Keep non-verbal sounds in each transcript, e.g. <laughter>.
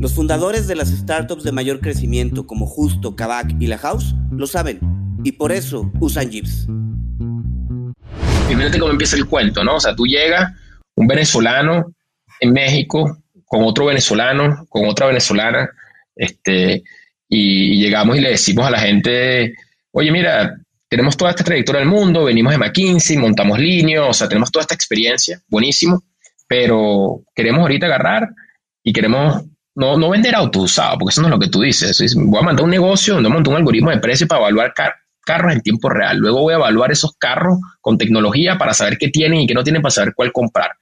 Los fundadores de las startups de mayor crecimiento como Justo, Kavak y La House lo saben y por eso usan Jeeps. Fíjate cómo empieza el cuento, ¿no? O sea, tú llegas, un venezolano en México, con otro venezolano, con otra venezolana, este, y, llegamos y le decimos a la gente, oye, mira, tenemos toda esta trayectoria del mundo, venimos de McKinsey, montamos líneas, o sea, tenemos toda esta experiencia, buenísimo, pero queremos ahorita agarrar y queremos no, no vender autos usados, porque eso no es lo que tú dices. voy a montar un negocio donde montar un algoritmo de precio para evaluar carros en tiempo real. Luego voy a evaluar esos carros con tecnología para saber qué tienen y qué no tienen para saber cuál comprar.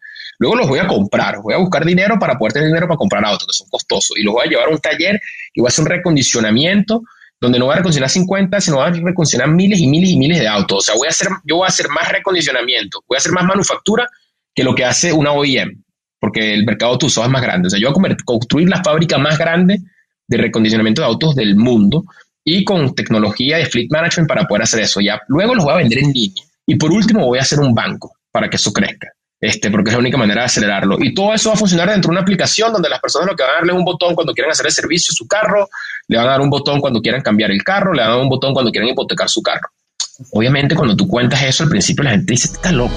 Luego los voy a comprar, voy a buscar dinero para poder tener dinero para comprar autos que son costosos y los voy a llevar a un taller y voy a hacer un recondicionamiento donde no voy a recondicionar 50, sino voy a recondicionar miles y miles y miles de autos. O sea, voy a hacer, yo voy a hacer más recondicionamiento, voy a hacer más manufactura que lo que hace una OEM porque el mercado de usados es más grande. O sea, yo voy a construir la fábrica más grande de recondicionamiento de autos del mundo y con tecnología de fleet management para poder hacer eso. Ya luego los voy a vender en línea. Y por último voy a hacer un banco para que eso crezca. Este, porque es la única manera de acelerarlo. Y todo eso va a funcionar dentro de una aplicación donde las personas lo que van a darle un botón cuando quieran hacer el servicio su carro, le van a dar un botón cuando quieran cambiar el carro, le van a dar un botón cuando quieran hipotecar su carro. Obviamente, cuando tú cuentas eso, al principio la gente dice, está loco.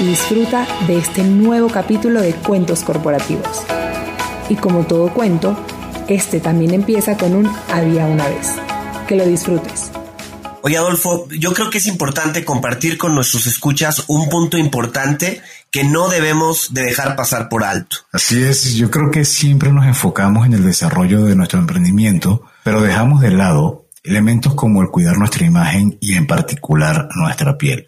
y disfruta de este nuevo capítulo de Cuentos Corporativos. Y como todo cuento, este también empieza con un había una vez. Que lo disfrutes. Oye Adolfo, yo creo que es importante compartir con nuestros escuchas un punto importante que no debemos de dejar pasar por alto. Así es, yo creo que siempre nos enfocamos en el desarrollo de nuestro emprendimiento, pero dejamos de lado elementos como el cuidar nuestra imagen y en particular nuestra piel.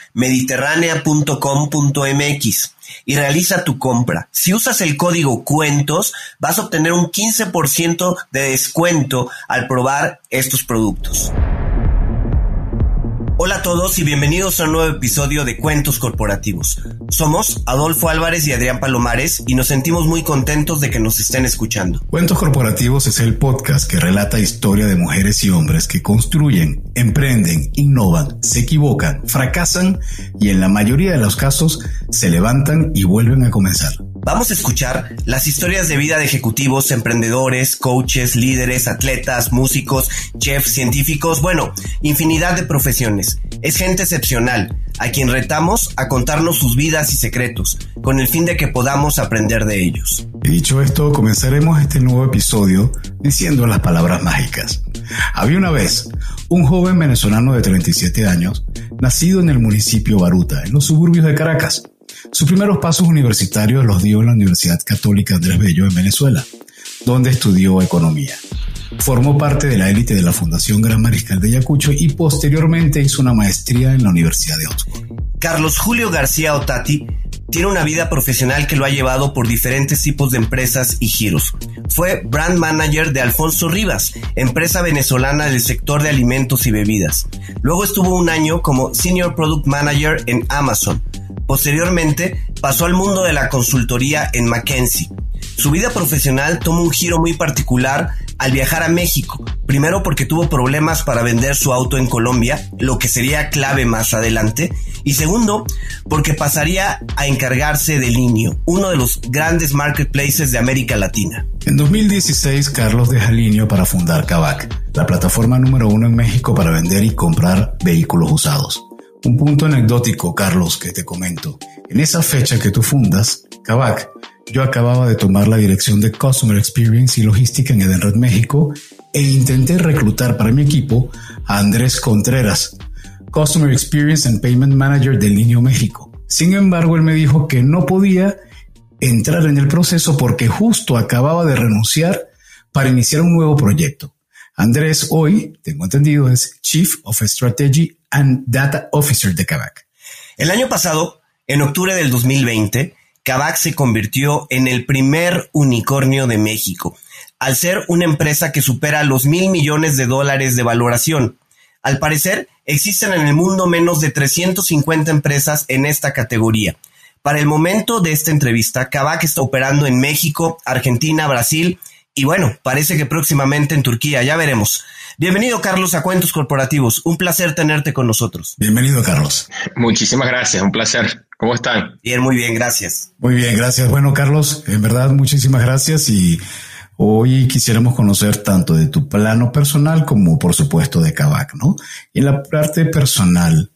mediterránea.com.mx y realiza tu compra. Si usas el código cuentos, vas a obtener un 15% de descuento al probar estos productos. Hola a todos y bienvenidos a un nuevo episodio de Cuentos Corporativos. Somos Adolfo Álvarez y Adrián Palomares y nos sentimos muy contentos de que nos estén escuchando. Cuentos Corporativos es el podcast que relata historia de mujeres y hombres que construyen, emprenden, innovan, se equivocan, fracasan y en la mayoría de los casos se levantan y vuelven a comenzar. Vamos a escuchar las historias de vida de ejecutivos, emprendedores, coaches, líderes, atletas, músicos, chefs, científicos, bueno, infinidad de profesiones. Es gente excepcional, a quien retamos a contarnos sus vidas y secretos, con el fin de que podamos aprender de ellos. dicho esto, comenzaremos este nuevo episodio diciendo las palabras mágicas. Había una vez un joven venezolano de 37 años, nacido en el municipio Baruta, en los suburbios de Caracas. Sus primeros pasos universitarios los dio en la Universidad Católica Andrés Bello en Venezuela, donde estudió economía. Formó parte de la élite de la Fundación Gran Mariscal de Ayacucho y posteriormente hizo una maestría en la Universidad de Oxford. Carlos Julio García Otati tiene una vida profesional que lo ha llevado por diferentes tipos de empresas y giros. Fue brand manager de Alfonso Rivas, empresa venezolana del sector de alimentos y bebidas. Luego estuvo un año como senior product manager en Amazon. Posteriormente pasó al mundo de la consultoría en McKinsey. Su vida profesional tomó un giro muy particular al viajar a México, primero porque tuvo problemas para vender su auto en Colombia, lo que sería clave más adelante, y segundo porque pasaría a encargarse de Linio, uno de los grandes marketplaces de América Latina. En 2016, Carlos deja Linio para fundar Kavak, la plataforma número uno en México para vender y comprar vehículos usados. Un punto anecdótico, Carlos, que te comento. En esa fecha que tú fundas, Kavak, yo acababa de tomar la dirección de Customer Experience y Logística en Edenred México e intenté reclutar para mi equipo a Andrés Contreras, Customer Experience and Payment Manager de Linio México. Sin embargo, él me dijo que no podía entrar en el proceso porque justo acababa de renunciar para iniciar un nuevo proyecto. Andrés hoy, tengo entendido, es Chief of Strategy and Data Officer de Kavak. El año pasado, en octubre del 2020, Kavak se convirtió en el primer unicornio de México, al ser una empresa que supera los mil millones de dólares de valoración. Al parecer, existen en el mundo menos de 350 empresas en esta categoría. Para el momento de esta entrevista, Kavak está operando en México, Argentina, Brasil y bueno, parece que próximamente en Turquía, ya veremos. Bienvenido Carlos a Cuentos Corporativos, un placer tenerte con nosotros. Bienvenido Carlos. Muchísimas gracias, un placer. ¿Cómo están? Bien, muy bien, gracias. Muy bien, gracias. Bueno Carlos, en verdad muchísimas gracias y hoy quisiéramos conocer tanto de tu plano personal como por supuesto de Kavak, ¿no? Y en la parte personal,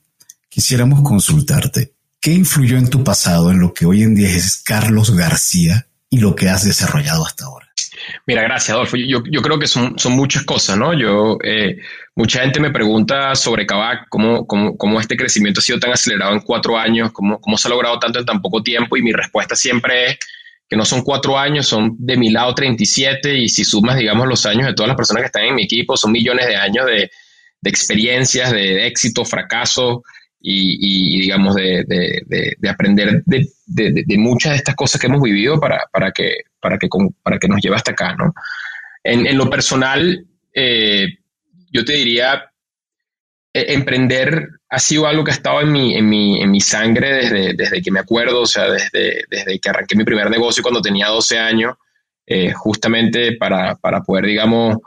quisiéramos consultarte, ¿qué influyó en tu pasado en lo que hoy en día es Carlos García y lo que has desarrollado hasta ahora? Mira, gracias, Adolfo. Yo, yo creo que son, son, muchas cosas, ¿no? Yo, eh, mucha gente me pregunta sobre Kavak, cómo, cómo, cómo, este crecimiento ha sido tan acelerado en cuatro años, cómo, cómo se ha logrado tanto en tan poco tiempo, y mi respuesta siempre es que no son cuatro años, son de mi lado 37, y si sumas, digamos, los años de todas las personas que están en mi equipo, son millones de años de, de experiencias, de éxito, fracaso, y, y, digamos, de, de, de aprender de, muchas de estas cosas que hemos vivido para, para, que, para, que, para que nos lleve hasta acá, ¿no? En, en lo personal, eh, yo te diría, eh, emprender ha sido algo que ha estado en mi, en mi, en mi sangre desde, desde que me acuerdo, o sea, desde, desde que arranqué mi primer negocio cuando tenía 12 años, eh, justamente para, para poder, digamos,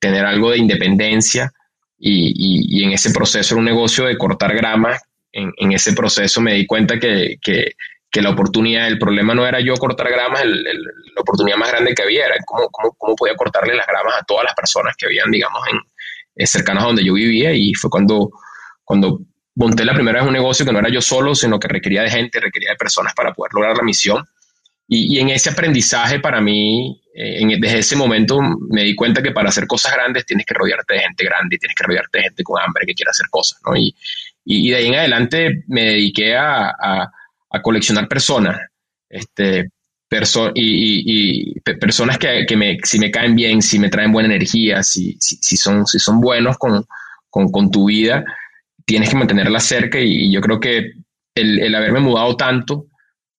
tener algo de independencia y, y, en ese proceso era un negocio de cortar grama. En, en ese proceso me di cuenta que, que, que, la oportunidad, el problema no era yo cortar gramas, el, la oportunidad más grande que había era cómo, cómo, cómo, podía cortarle las gramas a todas las personas que habían, digamos, en, eh, cercanas a donde yo vivía. Y fue cuando, cuando monté la primera vez un negocio que no era yo solo, sino que requería de gente, requería de personas para poder lograr la misión. Y, en ese aprendizaje para mí, eh, desde ese momento me di cuenta que para hacer cosas grandes tienes que rodearte de gente grande y tienes que rodearte de gente con hambre que quiera hacer cosas. Y, y, de ahí en adelante me dediqué a, a, a coleccionar personas, este, perso y, personas que, que, me, si me caen bien, si me traen buena energía, si, si, si son, si son buenos con, con, con, tu vida, tienes que mantenerla cerca y, yo creo que el, el haberme mudado tanto,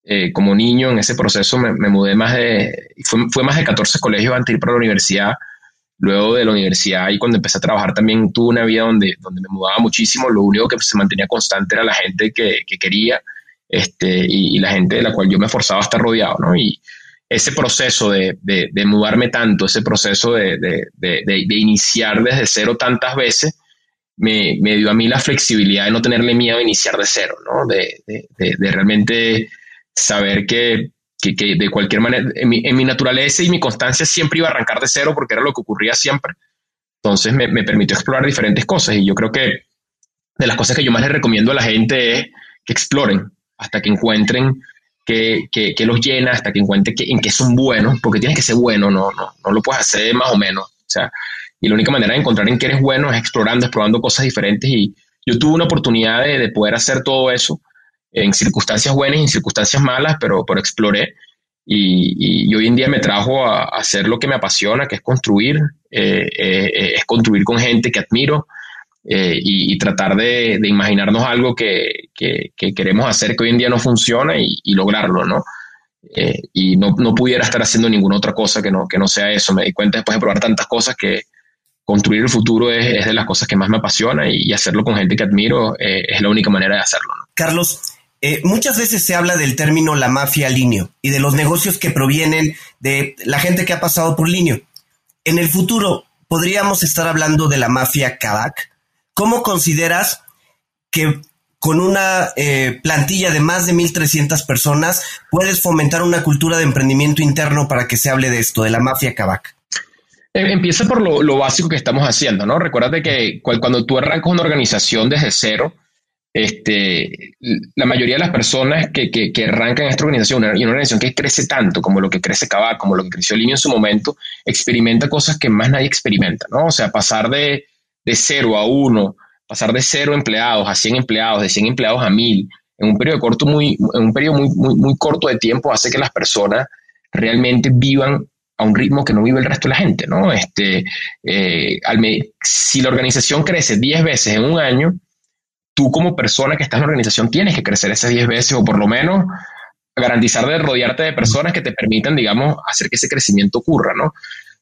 eh, como niño en ese proceso me, me mudé más de, fue, fue, más de 14 colegios antes de ir para la universidad, luego de la universidad y cuando empecé a trabajar también tuve una vida donde, donde me mudaba muchísimo, lo único que se mantenía constante era la gente que, quería este, y, la gente de la cual yo me forzaba a estar rodeado, ¿no? Y ese proceso de, de, mudarme tanto, ese proceso de, de, iniciar desde cero tantas veces, me, me, dio a mí la flexibilidad de no tenerle miedo a iniciar de cero, ¿no? De, realmente saber que que, de cualquier manera, en mi, naturaleza y mi constancia siempre iba a arrancar de cero porque era lo que ocurría siempre. Entonces me, permitió explorar diferentes cosas y yo creo que de las cosas que yo más les recomiendo a la gente es que exploren hasta que encuentren que, que, los llena, hasta que encuentren que, en qué son buenos, porque tienes que ser bueno, no, no, no lo puedes hacer más o menos. O sea, y la única manera de encontrar en qué eres bueno es explorando, explorando cosas diferentes y yo tuve una oportunidad de, de poder hacer todo eso en circunstancias buenas y en circunstancias malas, pero, pero exploré. Y, hoy en día me trajo a, hacer lo que me apasiona, que es construir, eh, eh, es construir con gente que admiro eh, y, tratar de, imaginarnos algo que, queremos hacer que hoy en día no funciona y, lograrlo, ¿no? y no, pudiera estar haciendo ninguna otra cosa que no, que no sea eso. Me di cuenta después de probar tantas cosas que construir el futuro es, de las cosas que más me apasiona y, hacerlo con gente que admiro es la única manera de hacerlo. Carlos, eh, muchas veces se habla del término la mafia linio y de los negocios que provienen de la gente que ha pasado por linio. En el futuro, ¿podríamos estar hablando de la mafia Kavak? ¿Cómo consideras que con una eh, plantilla de más de 1.300 personas puedes fomentar una cultura de emprendimiento interno para que se hable de esto, de la mafia Kavak? Eh, empieza por lo, lo, básico que estamos haciendo, ¿no? Recuerda que cuando tú arrancas una organización desde cero, este, la mayoría de las personas que, que, arrancan esta organización, y una organización que crece tanto como lo que crece Kavak, como lo que creció Línea en su momento, experimenta cosas que más nadie experimenta, ¿no? O sea, pasar de, de cero a uno, pasar de cero empleados a 100 empleados, de 100 empleados a 1000, en un periodo corto muy, en un periodo muy, muy, muy corto de tiempo hace que las personas realmente vivan a un ritmo que no vive el resto de la gente, ¿no? Este, eh, al si la organización crece 10 veces en un año, tú como persona que estás en la organización tienes que crecer esas 10 veces o por lo menos garantizar de rodearte de personas que te permitan, digamos, hacer que ese crecimiento ocurra, ¿no?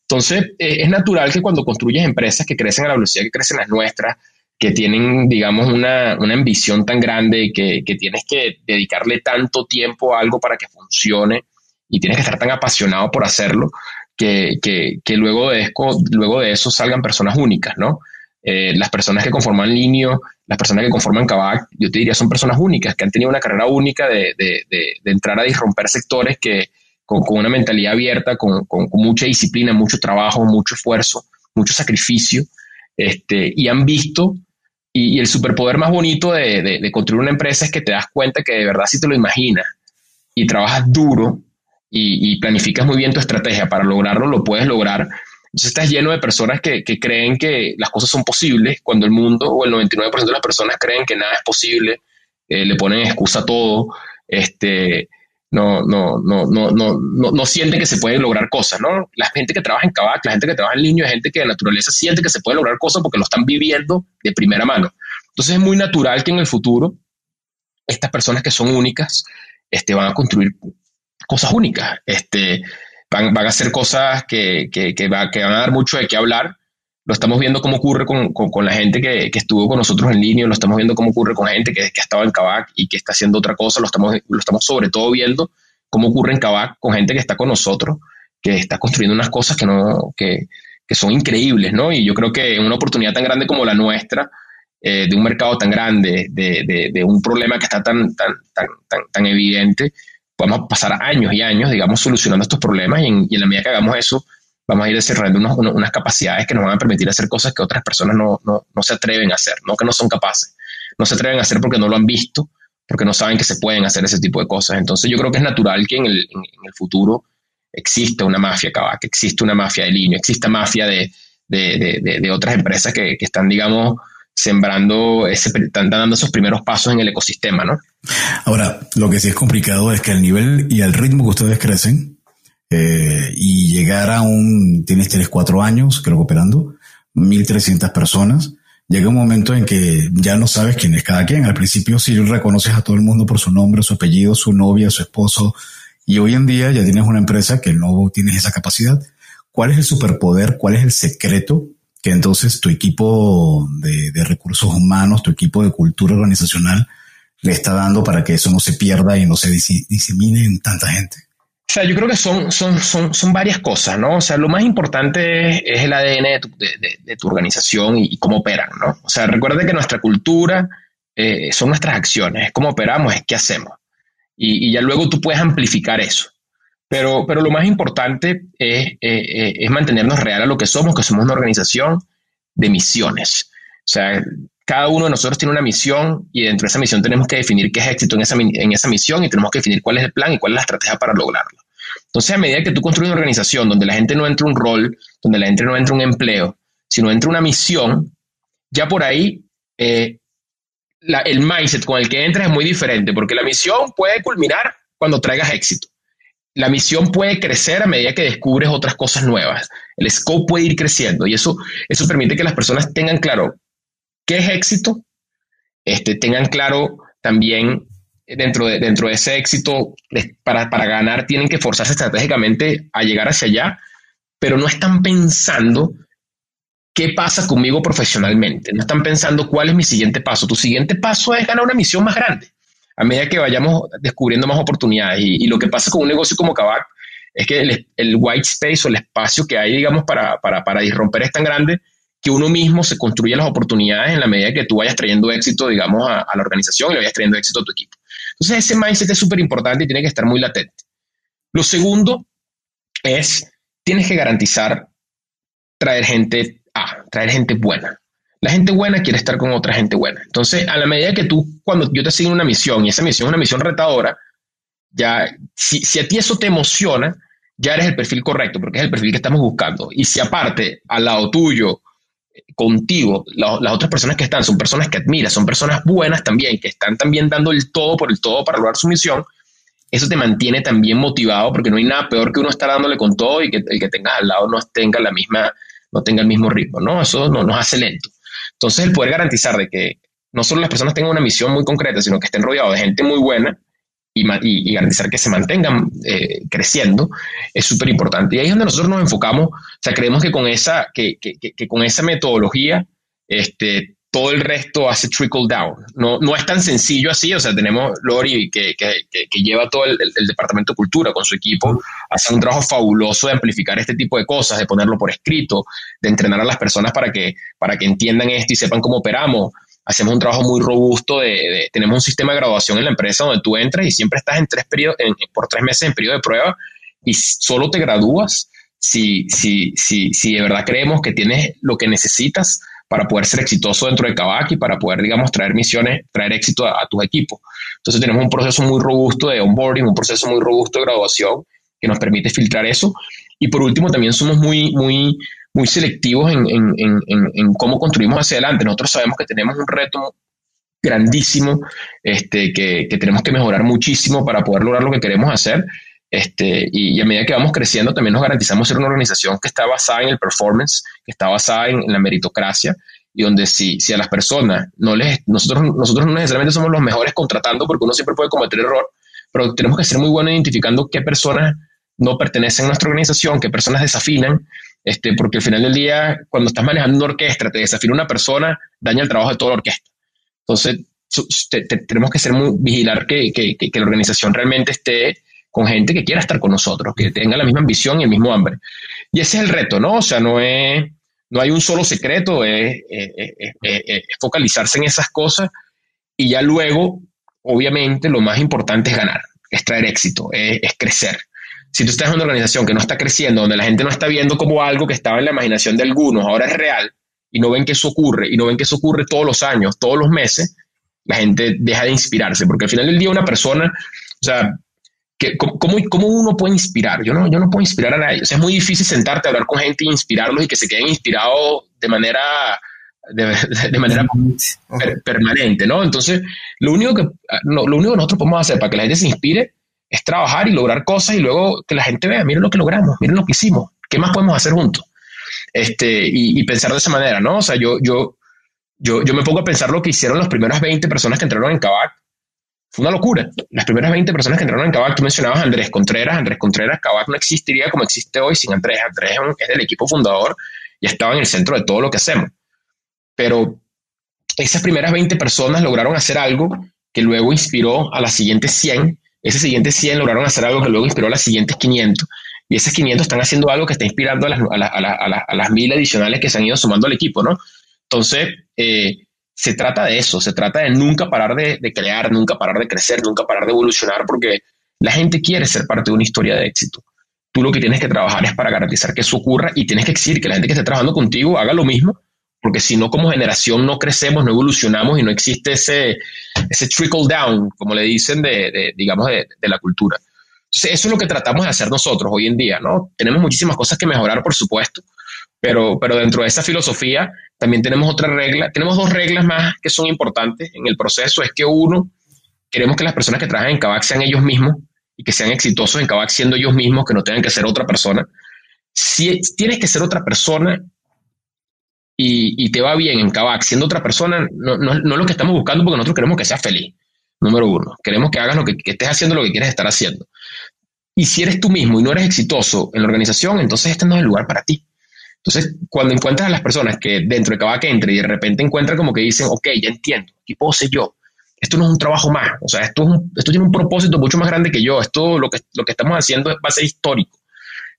Entonces, eh, es natural que cuando construyes empresas que crecen a la velocidad que crecen las nuestras, que tienen, digamos, una, una ambición tan grande y que, que, tienes que dedicarle tanto tiempo a algo para que funcione y tienes que estar tan apasionado por hacerlo, que, que, que luego, de luego de eso salgan personas únicas, ¿no? Eh, las personas que conforman Linio, las personas que conforman Kavak, yo te diría son personas únicas, que han tenido una carrera única de, entrar a disromper sectores que con, una mentalidad abierta, con, mucha disciplina, mucho trabajo, mucho esfuerzo, mucho sacrificio, este, y han visto, y, el superpoder más bonito de, construir una empresa es que te das cuenta que de verdad si te lo imaginas y trabajas duro y, y planificas muy bien tu estrategia para lograrlo, lo puedes lograr entonces estás lleno de personas que, creen que las cosas son posibles cuando el mundo o el 99% de las personas creen que nada es posible, eh, le ponen excusa a todo, este, no, no, no, no, no, no, no sienten que se pueden lograr cosas, ¿no? La gente que trabaja en Cabac, la gente que trabaja en Niño, es gente que de naturaleza siente que se puede lograr cosas porque lo están viviendo de primera mano. Entonces es muy natural que en el futuro estas personas que son únicas este, van a construir cosas únicas. Este, van, a hacer cosas que, que, van a dar mucho de qué hablar. Lo estamos viendo cómo ocurre con, con, la gente que, que, estuvo con nosotros en línea, lo estamos viendo cómo ocurre con gente que, que ha estado en Kavak y que está haciendo otra cosa, lo estamos, lo estamos sobre todo viendo cómo ocurre en Kavak con gente que está con nosotros, que está construyendo unas cosas que, no, que, que son increíbles, ¿no? Y yo creo que en una oportunidad tan grande como la nuestra, eh, de un mercado tan grande, de, de, un problema que está tan, tan, tan, tan evidente, podemos pasar años y años, digamos, solucionando estos problemas y en, la medida que hagamos eso, vamos a ir desarrollando unas capacidades que nos van a permitir hacer cosas que otras personas no, no, no, se atreven a hacer, no que no son capaces. No se atreven a hacer porque no lo han visto, porque no saben que se pueden hacer ese tipo de cosas. Entonces yo creo que es natural que en el, futuro exista una mafia que exista una mafia de línea, exista mafia de, de, de, de otras empresas que, que están, digamos, sembrando, ese, están dando esos primeros pasos en el ecosistema, ¿no? Ahora, lo que sí es complicado es que el nivel y el ritmo que ustedes crecen eh, y llegar a un, tienes, tienes cuatro años, creo que operando, 1.300 personas, llega un momento en que ya no sabes quién es cada quien. Al principio sí reconoces a todo el mundo por su nombre, su apellido, su novia, su esposo, y hoy en día ya tienes una empresa que no tienes esa capacidad. ¿cuál es el superpoder? ¿Cuál es el secreto que entonces tu equipo de, recursos humanos, tu equipo de cultura organizacional le está dando para que eso no se pierda y no se disemine en tanta gente? O sea, yo creo que son, son, son, son varias cosas, ¿no? O sea, lo más importante es, el ADN de tu, de, tu organización y, cómo operan, ¿no? O sea, recuerda que nuestra cultura eh, son nuestras acciones, es cómo operamos, es qué hacemos. Y, y, ya luego tú puedes amplificar eso. Pero, pero lo más importante es, eh, eh, es mantenernos real a lo que somos, que somos una organización de misiones. O sea, cada uno de nosotros tiene una misión y dentro de esa misión tenemos que definir qué es éxito en esa, en esa misión y tenemos que definir cuál es el plan y cuál es la estrategia para lograrlo. Entonces, a medida que tú construyes una organización donde la gente no entra un rol, donde la gente no entra un empleo, sino entra una misión, ya por ahí eh, el mindset con el que entras es muy diferente, porque la misión puede culminar cuando traigas éxito. La misión puede crecer a medida que descubres otras cosas nuevas. El scope puede ir creciendo y eso, eso permite que las personas tengan claro qué es éxito, este, tengan claro también dentro de, dentro de ese éxito, para, para ganar, tienen que forzarse estratégicamente a llegar hacia allá, pero no están pensando qué pasa conmigo profesionalmente, no están pensando cuál es mi siguiente paso. Tu siguiente paso es ganar una misión más grande a medida que vayamos descubriendo más oportunidades. Y, lo que pasa con un negocio como Kavak es que el, white space o el espacio que hay, digamos, para, para, para disromper es tan grande que uno mismo se construye las oportunidades en la medida que tú vayas trayendo éxito, digamos, a, la organización y le vayas trayendo éxito a tu equipo. Entonces, ese mindset es súper importante y tiene que estar muy latente. Lo segundo es, tienes que garantizar traer gente A, traer gente buena. La gente buena quiere estar con otra gente buena. Entonces, a la medida que tú, cuando yo te asigno una misión y esa misión es una misión retadora, ya, si, si a ti eso te emociona, ya eres el perfil correcto, porque es el perfil que estamos buscando. Y si aparte, al lado tuyo, contigo, las otras personas que están son personas que admiras, son personas buenas también, que están también dando el todo por el todo para lograr su misión, eso te mantiene también motivado porque no hay nada peor que uno estar dándole con todo y que el que tengas al lado no tenga la misma, no tenga el mismo ritmo, ¿no? Eso no, nos hace lento. Entonces el poder garantizar de que no solo las personas tengan una misión muy concreta, sino que estén rodeados de gente muy buena, y, garantizar que se mantengan eh, creciendo es súper importante. Y ahí es donde nosotros nos enfocamos, o sea, creemos que con esa, que, que, que con esa metodología, este, todo el resto hace trickle down. No, no es tan sencillo así, o sea, tenemos Lori que, que, que lleva todo el, el, departamento de cultura con su equipo, hace un trabajo fabuloso de amplificar este tipo de cosas, de ponerlo por escrito, de entrenar a las personas para que, para que entiendan esto y sepan cómo operamos hacemos un trabajo muy robusto de, tenemos un sistema de graduación en la empresa donde tú entras y siempre estás en tres periodos, por tres meses en periodo de prueba y solo te gradúas si, si, si, si de verdad creemos que tienes lo que necesitas para poder ser exitoso dentro de Kavak y para poder, digamos, traer misiones, traer éxito a, a tus equipos. Entonces tenemos un proceso muy robusto de onboarding, un proceso muy robusto de graduación que nos permite filtrar eso. Y por último, también somos muy, muy, muy selectivos en, en, en, en, cómo construimos hacia adelante. Nosotros sabemos que tenemos un reto grandísimo, este, que, que, tenemos que mejorar muchísimo para poder lograr lo que queremos hacer. Este, y, a medida que vamos creciendo, también nos garantizamos ser una organización que está basada en el performance, que está basada en, la meritocracia, y donde si, si a las personas no les, nosotros, nosotros no necesariamente somos los mejores contratando, porque uno siempre puede cometer error, pero tenemos que ser muy buenos identificando qué personas no pertenecen a nuestra organización, qué personas desafinan, este, porque al final del día, cuando estás manejando una orquesta, te desafina una persona, daña el trabajo de toda la orquesta. Entonces, tenemos que ser muy, vigilar que, que, que, la organización realmente esté con gente que quiera estar con nosotros, que tenga la misma ambición y el mismo hambre. Y ese es el reto, ¿no? O sea, no es, no hay un solo secreto, es, focalizarse en esas cosas y ya luego, obviamente, lo más importante es ganar, es traer éxito, es crecer si tú estás en una organización que no está creciendo, donde la gente no está viendo como algo que estaba en la imaginación de algunos, ahora es real, y no ven que eso ocurre, y no ven que eso ocurre todos los años, todos los meses, la gente deja de inspirarse, porque al final del día una persona, o sea, que, ¿cómo, ¿cómo, uno puede inspirar? Yo no, yo no puedo inspirar a nadie. O sea, es muy difícil sentarte a hablar con gente e inspirarlos y que se queden inspirados de manera, de, manera permanente, ¿no? Entonces, lo único, que, lo único que nosotros podemos hacer para que la gente se inspire es trabajar y lograr cosas y luego que la gente vea, miren lo que logramos, miren lo que hicimos, ¿qué más podemos hacer juntos? Este, y, pensar de esa manera, ¿no? O sea, yo, yo, yo, yo me pongo a pensar lo que hicieron las primeras 20 personas que entraron en Kavak Fue una locura. Las primeras 20 personas que entraron en Kavak, tú mencionabas a Andrés Contreras. Andrés Contreras, Kavak no existiría como existe hoy sin Andrés. Andrés es del equipo fundador y estaba en el centro de todo lo que hacemos. Pero esas primeras 20 personas lograron hacer algo que luego inspiró a las siguientes 100. Esas siguientes 100 lograron hacer algo que luego inspiró a las siguientes 500. Y esas 500 están haciendo algo que está inspirando a las, a, las mil adicionales que se han ido sumando al equipo, ¿no? Entonces, eh, se trata de eso, se trata de nunca parar de, crear, nunca parar de crecer, nunca parar de evolucionar, porque la gente quiere ser parte de una historia de éxito. Tú lo que tienes que trabajar es para garantizar que eso ocurra y tienes que exigir que la gente que esté trabajando contigo haga lo mismo, porque si no, como generación no crecemos, no evolucionamos y no existe ese, ese trickle down, como le dicen, de, digamos, de, de la cultura. Entonces, eso es lo que tratamos de hacer nosotros hoy en día, ¿no? Tenemos muchísimas cosas que mejorar, por supuesto, pero, pero dentro de esa filosofía también tenemos otra regla, tenemos dos reglas más que son importantes en el proceso, es que uno, queremos que las personas que trabajan en Kavak sean ellos mismos y que sean exitosos en Kavak siendo ellos mismos, que no tengan que ser otra persona. Si tienes que ser otra persona y, te va bien en Kavak siendo otra persona, no, no, no es lo que estamos buscando porque nosotros queremos que seas feliz. Número uno, queremos que hagas lo que, estés haciendo lo que quieres estar haciendo. Y si eres tú mismo y no eres exitoso en la organización, entonces este no es el lugar para ti. Entonces, cuando encuentras a las personas que dentro de Kavak entra y de repente encuentran como que dicen, ok, ya entiendo, aquí puedo ser yo. Esto no es un trabajo más, o sea, esto, esto tiene un propósito mucho más grande que yo. Esto, lo que, lo que estamos haciendo va a ser histórico.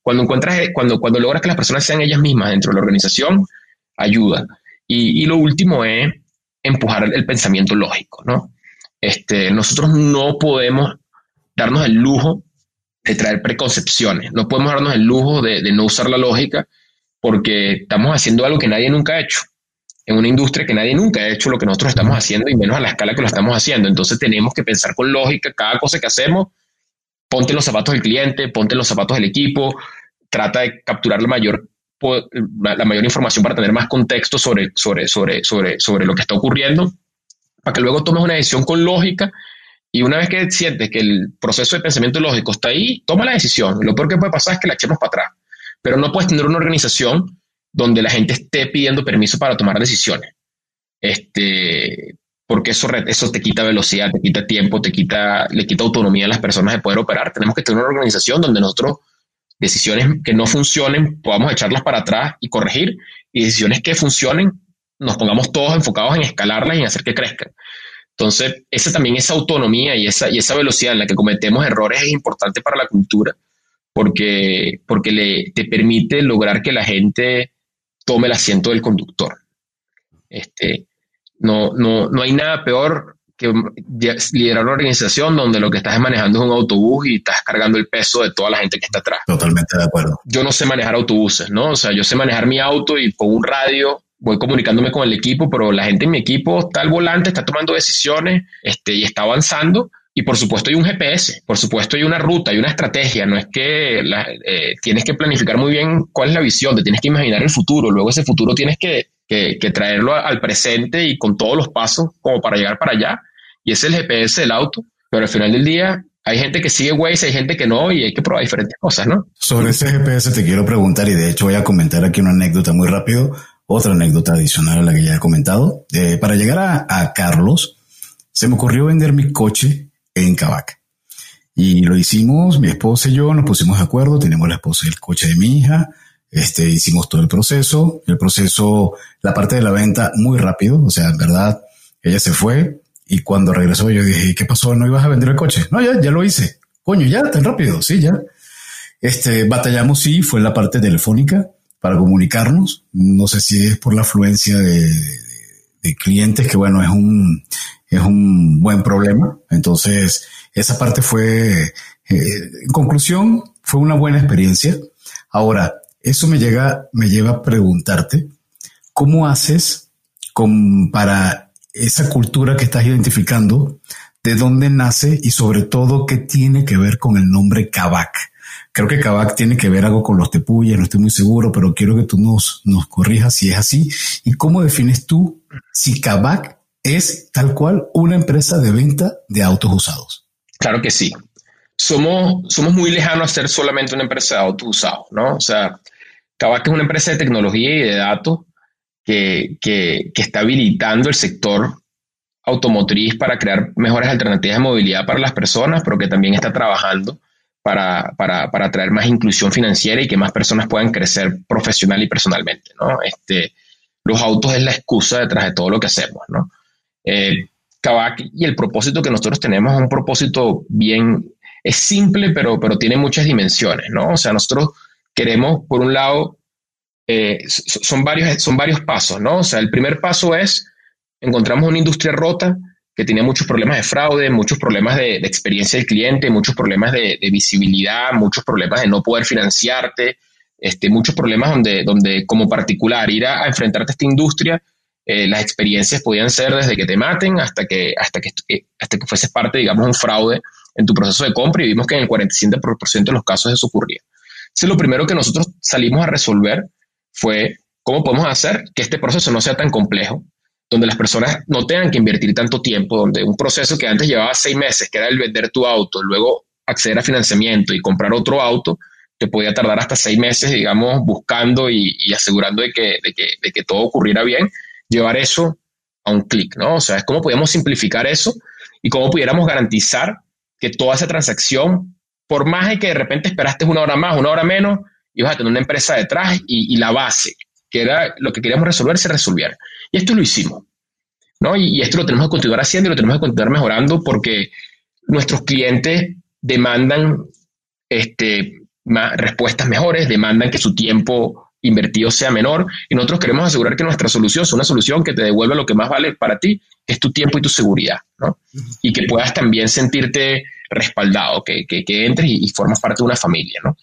Cuando encuentras, cuando, cuando logras que las personas sean ellas mismas dentro de la organización, ayuda. Y, y lo último es empujar el, pensamiento lógico, ¿no? Este, nosotros no podemos darnos el lujo de traer preconcepciones, no podemos darnos el lujo de, de no usar la lógica porque estamos haciendo algo que nadie nunca ha hecho, en una industria que nadie nunca ha hecho lo que nosotros estamos haciendo y menos a la escala que lo estamos haciendo. Entonces tenemos que pensar con lógica cada cosa que hacemos, ponte los zapatos del cliente, ponte los zapatos del equipo, trata de capturar la mayor, la mayor información para tener más contexto sobre, sobre, sobre, sobre, sobre lo que está ocurriendo, para que luego tomes una decisión con lógica y una vez que sientes que el proceso de pensamiento lógico está ahí, toma la decisión. Lo peor que puede pasar es que la echemos para atrás. Pero no puedes tener una organización donde la gente esté pidiendo permiso para tomar decisiones. Este, porque eso, eso te quita velocidad, te quita tiempo, te quita, le quita autonomía a las personas de poder operar. Tenemos que tener una organización donde nosotros decisiones que no funcionen podamos echarlas para atrás y corregir y decisiones que funcionen nos pongamos todos enfocados en escalarlas y en hacer que crezcan. Entonces, esa también, esa autonomía y esa, y esa velocidad en la que cometemos errores es importante para la cultura porque, porque le, te permite lograr que la gente tome el asiento del conductor. Este, no, no, no hay nada peor que liderar una organización donde lo que estás manejando es un autobús y estás cargando el peso de toda la gente que está atrás. Totalmente de acuerdo. Yo no sé manejar autobuses, ¿no? O sea, yo sé manejar mi auto y con un radio voy comunicándome con el equipo, pero la gente en mi equipo está al volante, está tomando decisiones este, y está avanzando y por supuesto hay un GPS, por supuesto hay una ruta, hay una estrategia, no es que eh, tienes que planificar muy bien cuál es la visión, te tienes que imaginar el futuro, luego ese futuro tienes que, traerlo al presente y con todos los pasos como para llegar para allá, y es el GPS del auto, pero al final del día hay gente que sigue Waze, hay gente que no, y hay que probar diferentes cosas, ¿no? Sobre ese GPS te quiero preguntar, y de hecho voy a comentar aquí una anécdota muy rápido, otra anécdota adicional a la que ya he comentado. Eh, para llegar a, Carlos, se me ocurrió vender mi coche en Kavak. Y lo hicimos, mi esposa y yo nos pusimos de acuerdo, tenemos la esposa el coche de mi hija, este, hicimos todo el proceso, el proceso, la parte de la venta muy rápido, o sea, en verdad, ella se fue y cuando regresó yo dije, ¿qué pasó? ¿No ibas a vender el coche? No, ya, ya lo hice. Coño, ya, tan rápido, sí, ya. Este, batallamos, sí, fue la parte telefónica para comunicarnos. No sé si es por la afluencia de, de clientes, que bueno, es un, es un buen problema. Entonces, esa parte fue, eh, en conclusión, fue una buena experiencia. Ahora, eso me llega, me lleva a preguntarte, ¿cómo haces con, para esa cultura que estás identificando? ¿De dónde nace y sobre todo qué tiene que ver con el nombre Kavak? Creo que Kavak tiene que ver algo con los tepuyes, no estoy muy seguro, pero quiero que tú nos, nos corrijas si es así. ¿Y cómo defines tú si Kavak es tal cual una empresa de venta de autos usados. Claro que sí. Somos, somos muy lejanos a ser solamente una empresa de autos usados, ¿no? O sea, Kavak es una empresa de tecnología y de datos que, que, está habilitando el sector automotriz para crear mejores alternativas de movilidad para las personas, pero que también está trabajando para, para, para traer más inclusión financiera y que más personas puedan crecer profesional y personalmente. ¿no? Este, los autos es la excusa detrás de todo lo que hacemos. ¿no? Eh, y el propósito que nosotros tenemos es un propósito bien, es simple, pero, pero tiene muchas dimensiones. ¿no? O sea, nosotros queremos, por un lado, eh, son, varios, son varios pasos. ¿no? O sea, el primer paso es encontramos una industria rota que tenía muchos problemas de fraude, muchos problemas de, experiencia del cliente, muchos problemas de, visibilidad, muchos problemas de no poder financiarte, este, muchos problemas donde, donde como particular ir a, enfrentarte a esta industria, eh, las experiencias podían ser desde que te maten hasta que, hasta que, eh, hasta que fueses parte, digamos, un fraude en tu proceso de compra y vimos que en el 47% de los casos eso ocurría. Entonces, lo primero que nosotros salimos a resolver fue cómo podemos hacer que este proceso no sea tan complejo, donde las personas no tengan que invertir tanto tiempo, donde un proceso que antes llevaba seis meses, que era el vender tu auto, luego acceder a financiamiento y comprar otro auto, te podía tardar hasta seis meses, digamos, buscando y, asegurando de que, de, que, todo ocurriera bien, llevar eso a un clic, ¿no? O sea, es cómo podíamos simplificar eso y cómo pudiéramos garantizar que toda esa transacción, por más de que de repente esperaste una hora más, una hora menos, ibas a tener una empresa detrás y, y la base, que era lo que queríamos resolver, se resolviera. Y esto lo hicimos. ¿no? Y, esto lo tenemos que continuar haciendo y lo tenemos que continuar mejorando porque nuestros clientes demandan este, respuestas mejores, demandan que su tiempo invertido sea menor y nosotros queremos asegurar que nuestra solución sea una solución que te devuelva lo que más vale para ti, que es tu tiempo y tu seguridad, ¿no? Y que puedas también sentirte respaldado, que, que, entres y, y, formas parte de una familia, ¿no?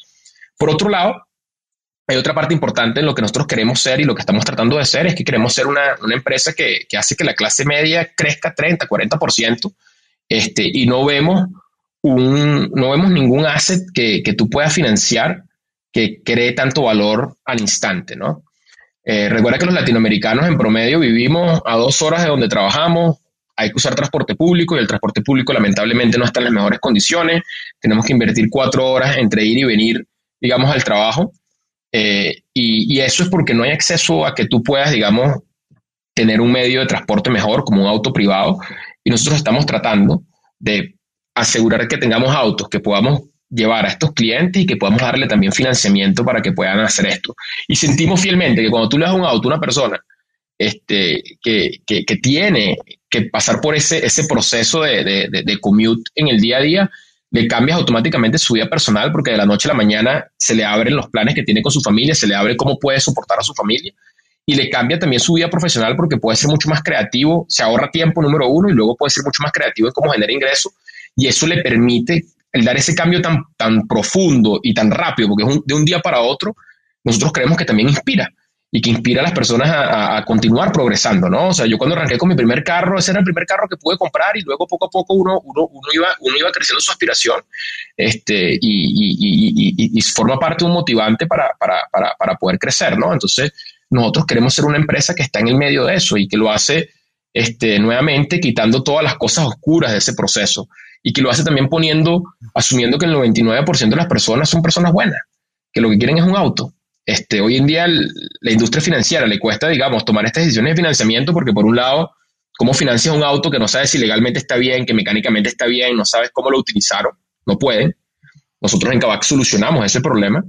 Por otro lado, hay otra parte importante en lo que nosotros queremos ser y lo que estamos tratando de ser es que queremos ser una, empresa que, hace que la clase media crezca 30, 40%, este, y no vemos, un, no vemos ningún asset que, tú puedas financiar que cree tanto valor al instante, ¿no? Eh, recuerda que los latinoamericanos en promedio vivimos a dos horas de donde trabajamos, hay que usar transporte público y el transporte público lamentablemente no está en las mejores condiciones, tenemos que invertir cuatro horas entre ir y venir, digamos, al trabajo eh, y, eso es porque no hay acceso a que tú puedas, digamos, tener un medio de transporte mejor como un auto privado. Y nosotros estamos tratando de asegurar que tengamos autos que podamos llevar a estos clientes y que podamos darle también financiamiento para que puedan hacer esto. Y sentimos fielmente que cuando tú le das un auto a una persona este, que, tiene que pasar por ese, proceso de, commute en el día a día, le cambias automáticamente su vida personal porque de la noche a la mañana se le abren los planes que tiene con su familia, se le abre cómo puede soportar a su familia y le cambia también su vida profesional porque puede ser mucho más creativo, se ahorra tiempo número uno y luego puede ser mucho más creativo en cómo genera ingresos y eso le permite el dar ese cambio tan, tan profundo y tan rápido porque es de un día para otro, nosotros creemos que también inspira y que inspira a las personas a, continuar progresando, ¿no? O sea, yo cuando arranqué con mi primer carro, ese era el primer carro que pude comprar y luego poco a poco uno, uno, uno, iba, uno iba creciendo su aspiración este, y, y, y, y forma parte de un motivante para, para, para, para, poder crecer, ¿no? Entonces, nosotros queremos ser una empresa que está en el medio de eso y que lo hace este, nuevamente quitando todas las cosas oscuras de ese proceso y que lo hace también poniendo, asumiendo que el 99% de las personas son personas buenas, que lo que quieren es un auto este, hoy en día la industria financiera le cuesta, digamos, tomar estas decisiones de financiamiento porque por un lado, ¿cómo financias un auto que no sabes si legalmente está bien, que mecánicamente está bien, no sabes cómo lo utilizaron? No pueden. Nosotros en Kavak solucionamos ese problema,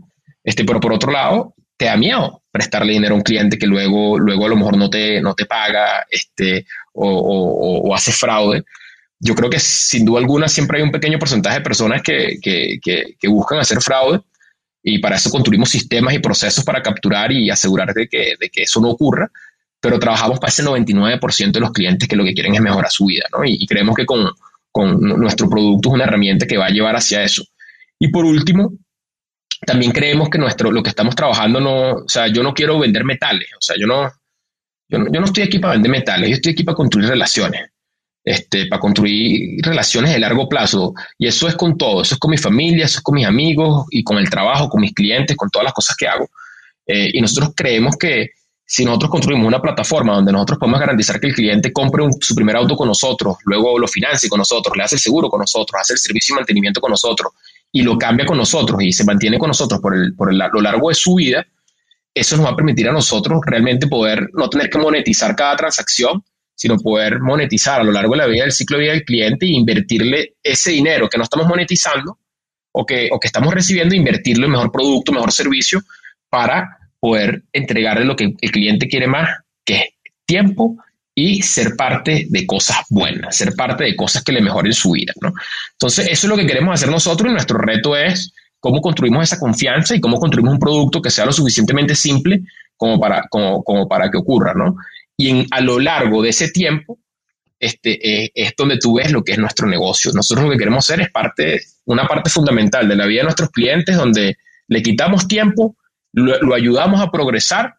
este, pero por otro lado, te da miedo prestarle dinero a un cliente que luego, luego a lo mejor no te, no te paga este, o, hace fraude. Yo creo que sin duda alguna siempre hay un pequeño porcentaje de personas que, que, que buscan hacer fraude y para eso construimos sistemas y procesos para capturar y asegurar de que, de que eso no ocurra, pero trabajamos para ese 99% de los clientes que lo que quieren es mejorar su vida, ¿no? Y, creemos que con, con, nuestro producto es una herramienta que va a llevar hacia eso. Y por último, también creemos que nuestro, lo que estamos trabajando no, o sea, yo no quiero vender metales, o sea, yo no, yo no, yo no estoy aquí para vender metales, yo estoy aquí para construir relaciones este, para construir relaciones de largo plazo. Y eso es con todo, eso es con mi familia, eso es con mis amigos y con el trabajo, con mis clientes, con todas las cosas que hago. Eh, y nosotros creemos que si nosotros construimos una plataforma donde nosotros podemos garantizar que el cliente compre su primer auto con nosotros, luego lo financie con nosotros, le hace el seguro con nosotros, hace el servicio y mantenimiento con nosotros y lo cambia con nosotros y se mantiene con nosotros por, el, por lo largo de su vida, eso nos va a permitir a nosotros realmente poder no tener que monetizar cada transacción, sino poder monetizar a lo largo de la vida del ciclo de vida del cliente e invertirle ese dinero que no estamos monetizando o que, o que estamos recibiendo, invertirlo en mejor producto, mejor servicio para poder entregarle lo que el cliente quiere más, que es tiempo y ser parte de cosas buenas, ser parte de cosas que le mejoren su vida. ¿no? Entonces, eso es lo que queremos hacer nosotros y nuestro reto es cómo construimos esa confianza y cómo construimos un producto que sea lo suficientemente simple como para, como, como para que ocurra. ¿no? Y en, a lo largo de ese tiempo, este, eh, es donde tú ves lo que es nuestro negocio. Nosotros lo que queremos hacer es parte, una parte fundamental de la vida de nuestros clientes, donde le quitamos tiempo, lo, lo ayudamos a progresar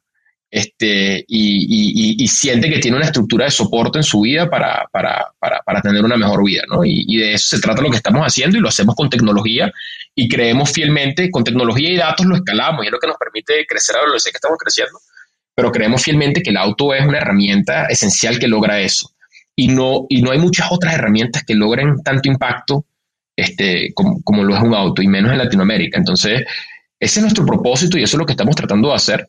este, y, y, siente que tiene una estructura de soporte en su vida para, para, para, para tener una mejor vida. ¿no? Y, de eso se trata lo que estamos haciendo y lo hacemos con tecnología y creemos fielmente, con tecnología y datos lo escalamos y es lo que nos permite crecer a la velocidad que estamos creciendo, pero creemos fielmente que el auto es una herramienta esencial que logra eso. Y no, y no hay muchas otras herramientas que logren tanto impacto este, como, como lo es un auto, y menos en Latinoamérica. Entonces, ese es nuestro propósito y eso es lo que estamos tratando de hacer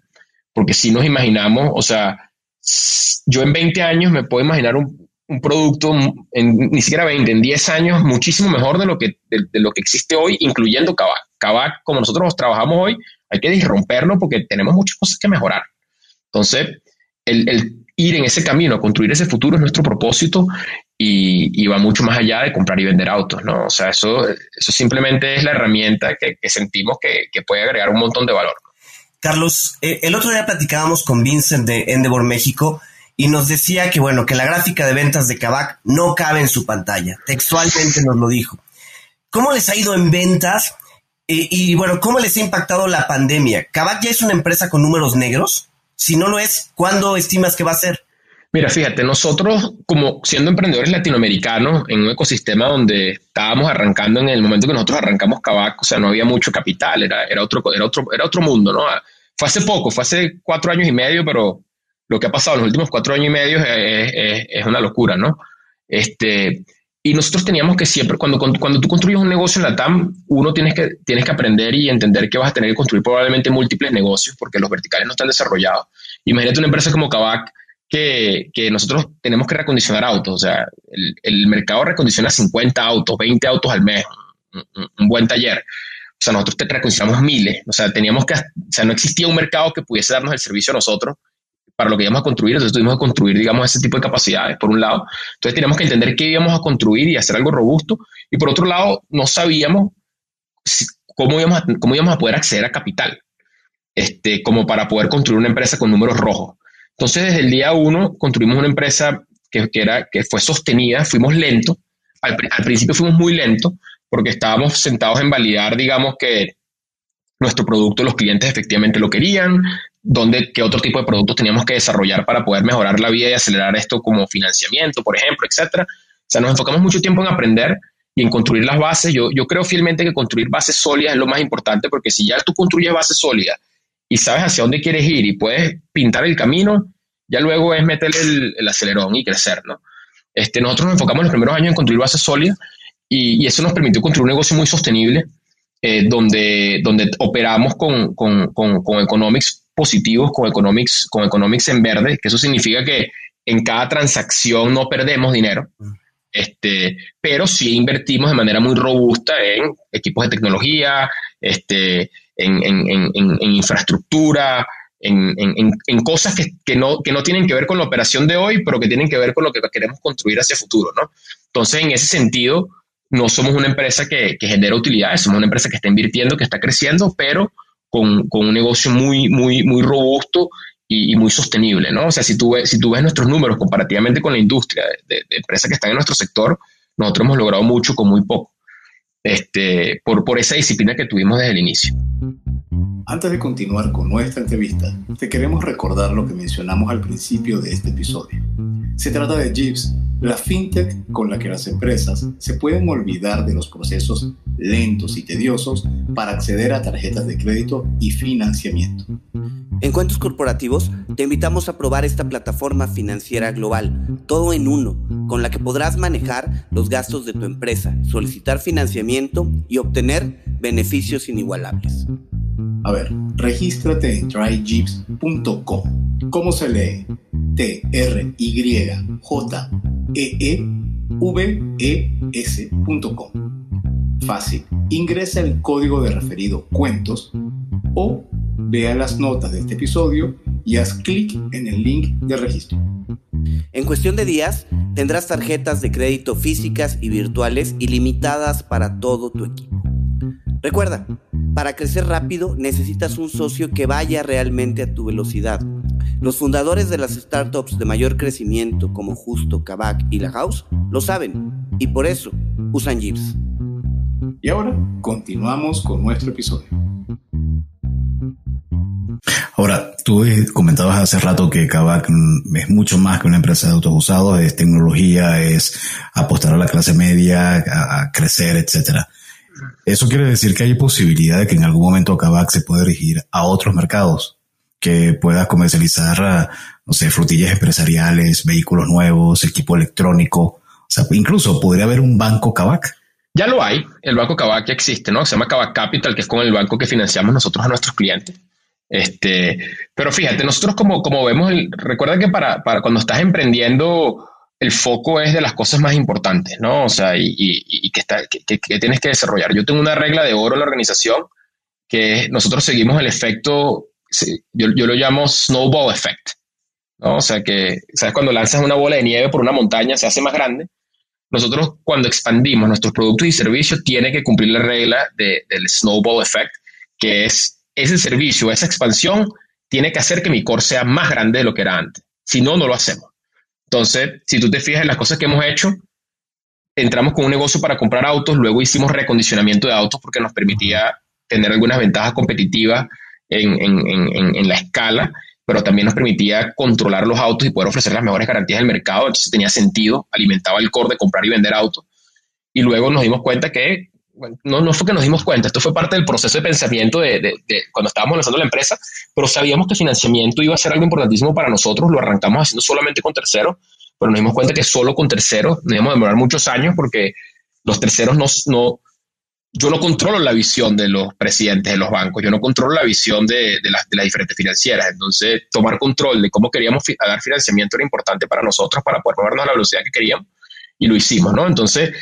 porque si nos imaginamos, o sea, yo en 20 años me puedo imaginar un, producto, en, ni siquiera 20, en 10 años, muchísimo mejor de lo que, de, lo que existe hoy, incluyendo Kavak. Kavak, como nosotros trabajamos hoy, hay que disromperlo porque tenemos muchas cosas que mejorar. Entonces, el, ir en ese camino, construir ese futuro es nuestro propósito y, va mucho más allá de comprar y vender autos, ¿no? O sea, eso, eso simplemente es la herramienta que, sentimos que, puede agregar un montón de valor. Carlos, eh, el otro día platicábamos con Vincent de Endeavor México y nos decía que, bueno, que la gráfica de ventas de Kavak no cabe en su pantalla. Textualmente nos lo dijo. ¿Cómo les ha ido en ventas? y bueno, ¿cómo les ha impactado la pandemia? ¿Kavak ya es una empresa con números negros? Si no lo es, ¿cuándo estimas que va a ser? Mira, fíjate, nosotros como siendo emprendedores latinoamericanos en un ecosistema donde estábamos arrancando en el momento que nosotros arrancamos Kavak, o sea, no había mucho capital, era, era, otro, era, otro, era otro mundo, ¿no? Fue hace poco, fue hace cuatro años y medio, pero lo que ha pasado en los últimos cuatro años y medio es, una locura, ¿no? Este, y nosotros teníamos que siempre, cuando, cuando, tú construyes un negocio en la TAM, uno tienes que, tienes que aprender y entender que vas a tener que construir probablemente múltiples negocios porque los verticales no están desarrollados. Imagínate una empresa como Kavak que, que nosotros tenemos que recondicionar autos. O sea, el, el, mercado recondiciona 50 autos, 20 autos al mes, un, buen taller. O sea, nosotros te recondicionamos miles. O sea, teníamos que, o sea, no existía un mercado que pudiese darnos el servicio a nosotros para lo que íbamos a construir. Entonces tuvimos que construir, digamos, ese tipo de capacidades, por un lado. Entonces teníamos que entender qué íbamos a construir y hacer algo robusto. Y por otro lado, no sabíamos cómo íbamos a, cómo íbamos a poder acceder a capital, este, como para poder construir una empresa con números rojos. Entonces, desde el día uno, construimos una empresa que, que era, que fue sostenida, fuimos lentos. Al, al principio fuimos muy lentos, porque estábamos sentados en validar, digamos, que nuestro producto los clientes efectivamente lo querían, dónde, qué otro tipo de productos teníamos que desarrollar para poder mejorar la vida y acelerar esto como financiamiento, por ejemplo, etcétera. O sea, nos enfocamos mucho tiempo en aprender y en construir las bases. Yo, yo creo fielmente que construir bases sólidas es lo más importante porque si ya tú construyes bases sólidas y sabes hacia dónde quieres ir y puedes pintar el camino, ya luego es meterle el, el acelerón y crecer, ¿no? Este, nosotros nos enfocamos en los primeros años en construir bases sólidas y, eso nos permitió construir un negocio muy sostenible, eh, donde, donde operamos con, con, con, economics positivos, con economics, con economics en verde, que eso significa que en cada transacción no perdemos dinero, este, pero sí invertimos de manera muy robusta en equipos de tecnología, este, en, en, en, en infraestructura, en, en, cosas que, que, no, que no tienen que ver con la operación de hoy, pero que tienen que ver con lo que queremos construir hacia el futuro, ¿no? Entonces, en ese sentido, no somos una empresa que, genera utilidades, somos una empresa que está invirtiendo, que está creciendo, pero con, un negocio muy, muy, muy robusto y, muy sostenible, ¿no? O sea, si tú, ves, si tú ves nuestros números comparativamente con la industria de, empresas que están en nuestro sector, nosotros hemos logrado mucho con muy poco, este, por, por esa disciplina que tuvimos desde el inicio. Antes de continuar con nuestra entrevista, te queremos recordar lo que mencionamos al principio de este episodio. Se trata de Jeeves, la fintech con la que las empresas se pueden olvidar de los procesos lentos y tediosos para acceder a tarjetas de crédito y financiamiento. En Cuentos Corporativos te invitamos a probar esta plataforma financiera global, todo en uno, con la que podrás manejar los gastos de tu empresa, solicitar financiamiento y obtener beneficios inigualables. A ver, regístrate en tryjeeps.com. ¿Cómo se lee? T R Y J E E V E S.com. Fácil. Ingresa el código de referido cuentos o vea las notas de este episodio y haz clic en el link de registro. En cuestión de días, tendrás tarjetas de crédito físicas y virtuales ilimitadas para todo tu equipo. Recuerda, para crecer rápido necesitas un socio que vaya realmente a tu velocidad. Los fundadores de las startups de mayor crecimiento como Justo, Kavak y La House lo saben y por eso usan Jeeps. Y ahora continuamos con nuestro episodio. Ahora, tú comentabas hace rato que Kavak es mucho más que una empresa de autos usados, es tecnología, es apostar a la clase media, a, crecer, etcétera. Eso quiere decir que hay posibilidad de que en algún momento Kavak se pueda dirigir a otros mercados, que pueda comercializar, no sé, frutillas empresariales, vehículos nuevos, equipo electrónico. O sea, incluso podría haber un banco Kavak. Ya lo hay, el banco Kavak ya existe, ¿no? Se llama Kavak Capital, que es con el banco que financiamos nosotros a nuestros clientes. Este, pero fíjate, nosotros como, como vemos, recuerda que para, para, cuando estás emprendiendo, el foco es de las cosas más importantes, ¿no? O sea, y, y, que, está, que, que, tienes que desarrollar. Yo tengo una regla de oro en la organización que nosotros seguimos el efecto, yo, yo lo llamo snowball effect, ¿no? O sea, que, ¿sabes? Cuando lanzas una bola de nieve por una montaña se hace más grande. Nosotros cuando expandimos nuestros productos y servicios tiene que cumplir la regla de, del snowball effect, que es ese servicio, esa expansión, tiene que hacer que mi core sea más grande de lo que era antes. Si no, no lo hacemos. Entonces, si tú te fijas en las cosas que hemos hecho, entramos con un negocio para comprar autos, luego hicimos recondicionamiento de autos porque nos permitía tener algunas ventajas competitivas en, la escala, pero también nos permitía controlar los autos y poder ofrecer las mejores garantías del mercado. Entonces tenía sentido, alimentaba el core de comprar y vender autos. Y luego nos dimos cuenta que no, no fue que nos dimos cuenta, esto fue parte del proceso de pensamiento de, cuando estábamos lanzando la empresa, pero sabíamos que financiamiento iba a ser algo importantísimo para nosotros, lo arrancamos haciendo solamente con terceros, pero nos dimos cuenta que solo con terceros a demorar muchos años porque los terceros no, no, yo no controlo la visión de los presidentes de los bancos, yo no controlo la visión de, las, de las diferentes financieras, entonces tomar control de cómo queríamos dar financiamiento era importante para nosotros para poder movernos a la velocidad que queríamos y lo hicimos, ¿no? Entonces,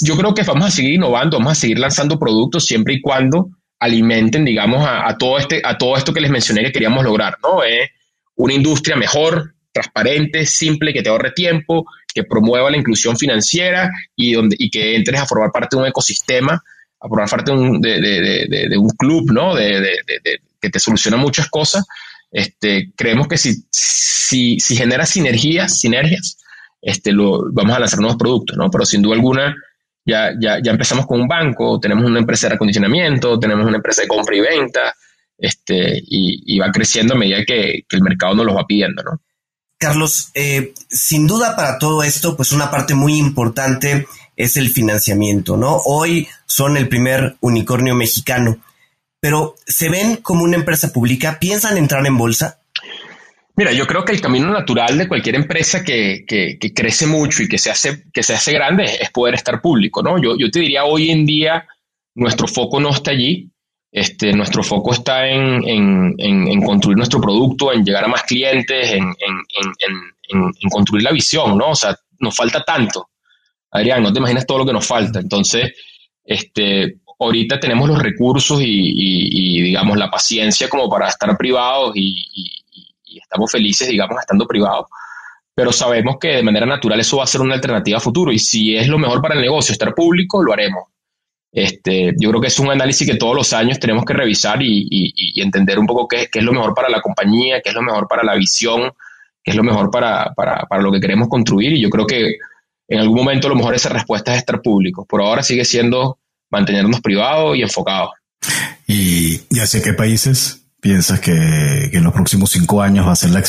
yo creo que vamos a seguir innovando, vamos a seguir lanzando productos siempre y cuando alimenten, digamos, a, todo, este, a todo esto que les mencioné que queríamos lograr, ¿no? Eh, una industria mejor, transparente, simple, que te ahorre tiempo, que promueva la inclusión financiera y, donde, y que entres a formar parte de un ecosistema, a formar parte de un, de, un club, ¿no? De, que te soluciona muchas cosas. Este, creemos que si, si, si genera sinergias, sinergias, este, lo, vamos a lanzar nuevos productos, ¿no? Pero sin duda alguna, ya, ya, ya empezamos con un banco, tenemos una empresa de acondicionamiento, tenemos una empresa de compra y venta, este, y, va creciendo a medida que, el mercado nos lo va pidiendo, ¿no? Carlos, eh, sin duda para todo esto, pues una parte muy importante es el financiamiento, ¿no? Hoy son el primer unicornio mexicano, pero ¿se ven como una empresa pública? ¿Piensan entrar en bolsa? Mira, yo creo que el camino natural de cualquier empresa que, crece mucho y que se, hace, que se hace grande es poder estar público, ¿no? Yo, yo te diría, hoy en día nuestro foco no está allí, este, nuestro foco está en, construir nuestro producto, en llegar a más clientes, en, construir la visión, ¿no? O sea, nos falta tanto. Adrián, no te imaginas todo lo que nos falta. Entonces, este, ahorita tenemos los recursos y, digamos, la paciencia como para estar privados y y estamos felices, digamos, estando privados, pero sabemos que de manera natural eso va a ser una alternativa a futuro y si es lo mejor para el negocio estar público, lo haremos. Este, yo creo que es un análisis que todos los años tenemos que revisar y, entender un poco qué, es lo mejor para la compañía, qué es lo mejor para la visión, qué es lo mejor para, para, lo que queremos construir. Y yo creo que en algún momento lo mejor esa respuesta es estar público. Por ahora sigue siendo mantenernos privados y enfocados. ¿Y, y hacia qué países piensas que, en los próximos cinco años va a ser la,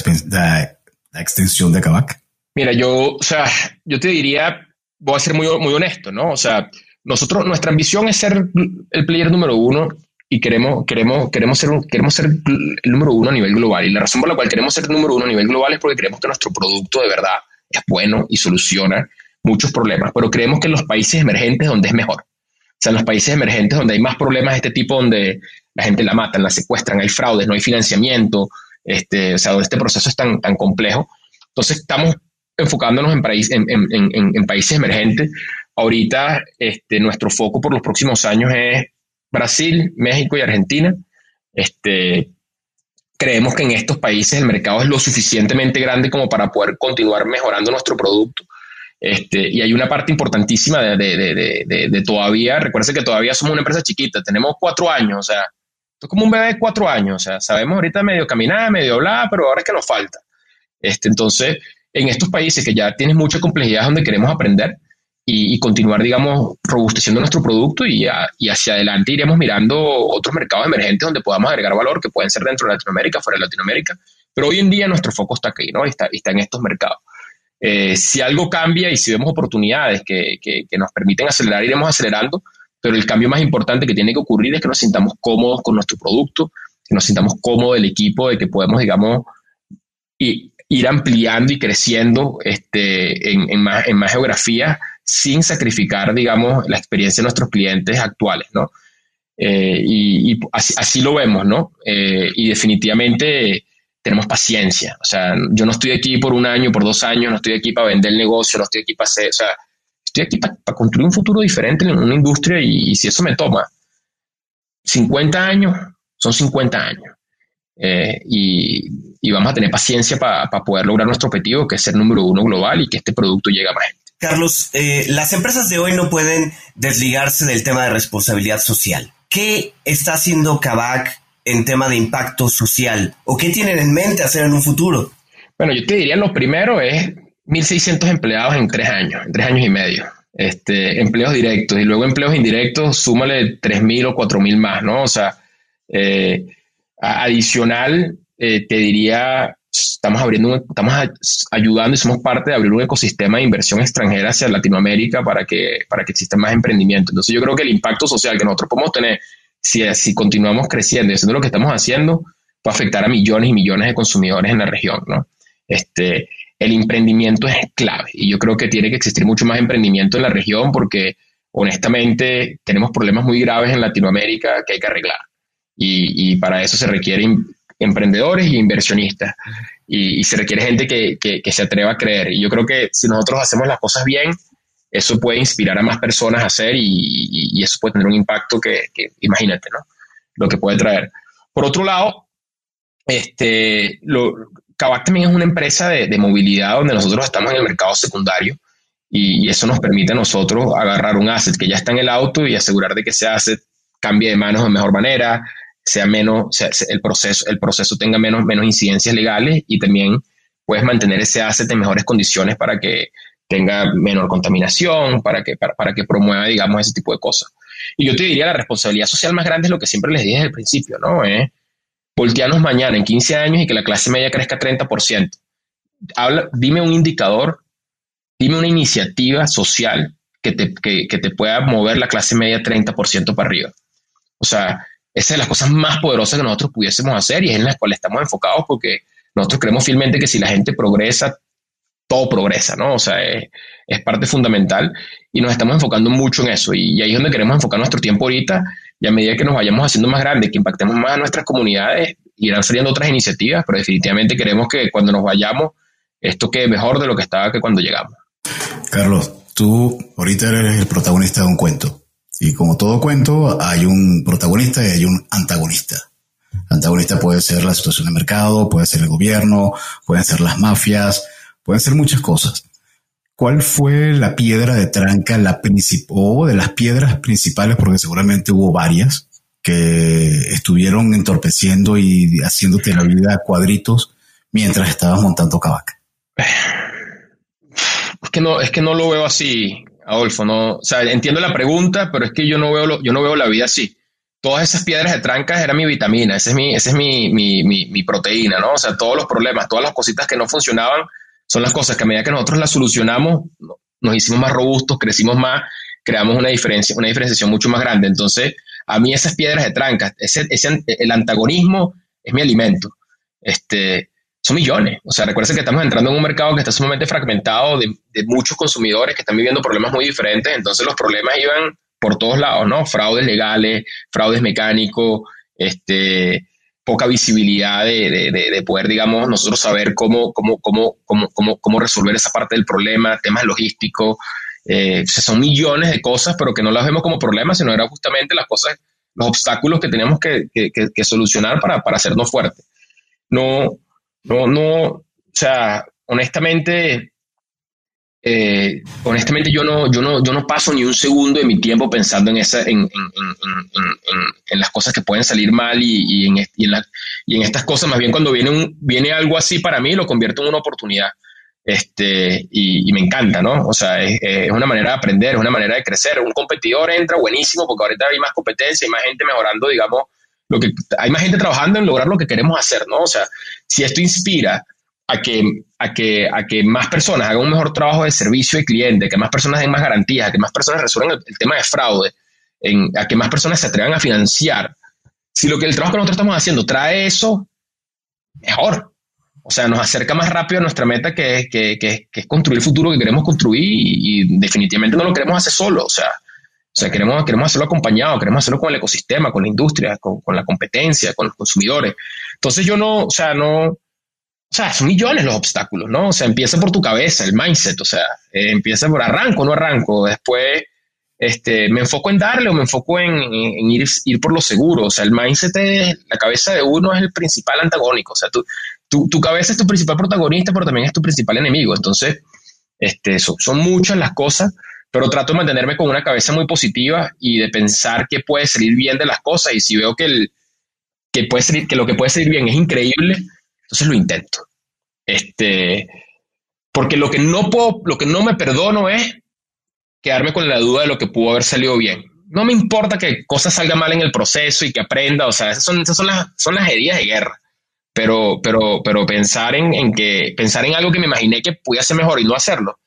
la, extensión de Kavak? Mira, yo, o sea, yo te diría, voy a ser muy, muy honesto, ¿no? O sea, nosotros, nuestra ambición es ser el player número uno y queremos, queremos, queremos, ser, queremos ser el número uno a nivel global. Y la razón por la cual queremos ser el número uno a nivel global es porque creemos que nuestro producto de verdad es bueno y soluciona muchos problemas, pero creemos que en los países emergentes donde es mejor. O sea, en los países emergentes donde hay más problemas de este tipo, donde la gente la matan, la secuestran, hay fraudes, no hay financiamiento, este, o sea, donde este proceso es tan, tan complejo, Entonces estamos enfocándonos en, en, países emergentes. Ahorita este, nuestro foco por los próximos años es Brasil, México y Argentina. Este, creemos que en estos países el mercado es lo suficientemente grande como para poder continuar mejorando nuestro producto. Este, y hay una parte importantísima de, de, de, todavía, recuerden que todavía somos una empresa chiquita, tenemos cuatro años, o sea, esto es como un bebé de cuatro años, o sea, sabemos ahorita medio caminar, medio hablar, pero ahora es que nos falta. Este, entonces, en estos países que ya tienen mucha complejidad donde queremos aprender y, continuar, digamos, robusteciendo nuestro producto y, hacia adelante iremos mirando otros mercados emergentes donde podamos agregar valor, que pueden ser dentro de Latinoamérica, fuera de Latinoamérica, pero hoy en día nuestro foco está aquí, ¿no? Está, está en estos mercados. Eh, si algo cambia y si vemos oportunidades que, nos permiten acelerar, iremos acelerando, pero el cambio más importante que tiene que ocurrir es que nos sintamos cómodos con nuestro producto, que nos sintamos cómodos del equipo, de que podemos, digamos, ir ampliando y creciendo este, en, más, en más geografía sin sacrificar, digamos, la experiencia de nuestros clientes actuales, ¿no? Eh, y, así, lo vemos, ¿no? Eh, y definitivamente tenemos paciencia. O sea, yo no estoy aquí por un año, por dos años, no estoy aquí para vender el negocio, no estoy aquí para hacer, o sea, estoy aquí para, construir un futuro diferente en una industria y, si eso me toma 50 años, son 50 años. Eh, y, vamos a tener paciencia para poder lograr nuestro objetivo, que es ser número uno global y que este producto llegue a más. Carlos, eh, las empresas de hoy no pueden desligarse del tema de responsabilidad social. ¿Qué está haciendo Kavak en tema de impacto social? ¿O qué tienen en mente hacer en un futuro? Bueno, yo te diría lo primero es 1.600 empleados en tres años, en tres años y medio. Este, empleos directos y luego empleos indirectos, súmale 3.000 o 4.000 más, ¿no? O sea, eh, adicional, eh, te diría, estamos abriendo, estamos ayudando y somos parte de abrir un ecosistema de inversión extranjera hacia Latinoamérica para que, para que exista más emprendimiento. Entonces yo creo que el impacto social que nosotros podemos tener si, continuamos creciendo y haciendo lo que estamos haciendo, puede afectar a millones y millones de consumidores en la región, ¿no? Este, el emprendimiento es clave y yo creo que tiene que existir mucho más emprendimiento en la región porque honestamente tenemos problemas muy graves en Latinoamérica que hay que arreglar y, para eso se requieren emprendedores e inversionistas y, se requiere gente que, que, se atreva a creer y yo creo que si nosotros hacemos las cosas bien, eso puede inspirar a más personas a hacer y, eso puede tener un impacto que, imagínate, ¿no? Lo que puede traer. Por otro lado, este, lo, también es una empresa de, movilidad donde nosotros estamos en el mercado secundario y, eso nos permite a nosotros agarrar un asset que ya está en el auto y asegurar de que ese asset cambie de manos de mejor manera, sea menos, el, proceso, el proceso tenga menos, menos incidencias legales y también puedes mantener ese asset en mejores condiciones para que tenga menor contaminación, para que, para, que promueva, digamos, ese tipo de cosas. Y yo te diría, la responsabilidad social más grande es lo que siempre les dije desde el principio, ¿no? Eh, voltearnos mañana en 15 años y que la clase media crezca 30%. Habla, dime un indicador, dime una iniciativa social que te, que, que te pueda mover la clase media 30% para arriba. O sea, esa es de las cosas más poderosas que nosotros pudiésemos hacer y es en las cuales estamos enfocados porque nosotros creemos fielmente que si la gente progresa, todo progresa, ¿no? O sea, es, parte fundamental y nos estamos enfocando mucho en eso y, ahí es donde queremos enfocar nuestro tiempo ahorita y a medida que nos vayamos haciendo más grandes, que impactemos más a nuestras comunidades, irán saliendo otras iniciativas, pero definitivamente queremos que cuando nos vayamos esto quede mejor de lo que estaba que cuando llegamos. Carlos, tú ahorita eres el protagonista de un cuento y como todo cuento hay un protagonista y hay un antagonista. antagonista puede ser la situación de mercado, puede ser el gobierno, pueden ser las mafias, pueden ser muchas cosas. ¿Cuál fue la piedra de tranca, la o de las piedras principales, porque seguramente hubo varias, que estuvieron entorpeciendo y haciéndote la vida a cuadritos mientras estabas montando Cabaca? Es que no, es que no lo veo así, Adolfo. No, o sea, entiendo la pregunta, pero es que yo no veo, yo no veo la vida así. Todas esas piedras de trancas eran mi vitamina, esa es mi, ese es mi, mi, mi, mi proteína, ¿no? O sea, todos los problemas, todas las cositas que no funcionaban, son las cosas que a medida que nosotros las solucionamos, nos hicimos más robustos, crecimos más, creamos una diferencia, una diferenciación mucho más grande. Entonces, a mí esas piedras de trancas, ese, el antagonismo es mi alimento. Este, son millones. O sea, recuerden que estamos entrando en un mercado que está sumamente fragmentado de, muchos consumidores que están viviendo problemas muy diferentes. Entonces, los problemas iban por todos lados, ¿no? Fraudes legales, fraudes mecánicos, este, poca visibilidad de, poder, digamos, nosotros saber cómo, cómo, cómo, cómo, cómo, resolver esa parte del problema, temas logísticos. Eh, son millones de cosas, pero que no las vemos como problemas, sino eran justamente las cosas, los obstáculos que tenemos que, que, solucionar para, para hacernos fuertes. No, no, no, o sea, honestamente, eh, honestamente yo no, yo, no, yo no paso ni un segundo de mi tiempo pensando en, esa, en, las cosas que pueden salir mal y, en, y, en estas cosas, más bien cuando viene, un, viene algo así para mí, lo convierto en una oportunidad. Este, y, me encanta, ¿no? O sea, es, una manera de aprender, es una manera de crecer. Un competidor entra buenísimo porque ahorita hay más competencia, hay más gente mejorando, digamos, lo que hay más gente trabajando en lograr lo que queremos hacer, ¿no? O sea, si esto inspira a que, a que, a que más personas hagan un mejor trabajo de servicio al cliente, que más personas den más garantías, que más personas resuelvan el, tema de fraude, a que más personas se atrevan a financiar. Si lo que el trabajo que nosotros estamos haciendo trae eso, mejor. O sea, nos acerca más rápido a nuestra meta que, que, que, es construir el futuro que queremos construir y, definitivamente no lo queremos hacer solo. O sea, o sea queremos, queremos hacerlo acompañado, queremos hacerlo con el ecosistema, con la industria, con, con la competencia, con los consumidores. Entonces yo no, o sea, no, o sea, son millones los obstáculos, ¿no? O sea, empieza por tu cabeza, el mindset, o sea, eh, empieza por arranco, no arranco, después este, me enfoco en darle o me enfoco en, ir, ir, por lo seguro, o sea, el mindset es, la cabeza de uno es el principal antagónico, o sea, tu, tu, tu cabeza es tu principal protagonista, pero también es tu principal enemigo, entonces, este, son, son muchas las cosas, pero trato de mantenerme con una cabeza muy positiva y de pensar que puede salir bien de las cosas y si veo que, el, que, puede salir, que lo que puede salir bien es increíble, entonces lo intento. Este, porque lo que no puedo, lo que no me perdono es quedarme con la duda de lo que pudo haber salido bien. No me importa que cosas salgan mal en el proceso y que aprenda, o sea, esas son, son, las, son las heridas de guerra. Pero, pero, pero pensar en, que, pensar en algo que me imaginé que podía ser mejor y no hacerlo.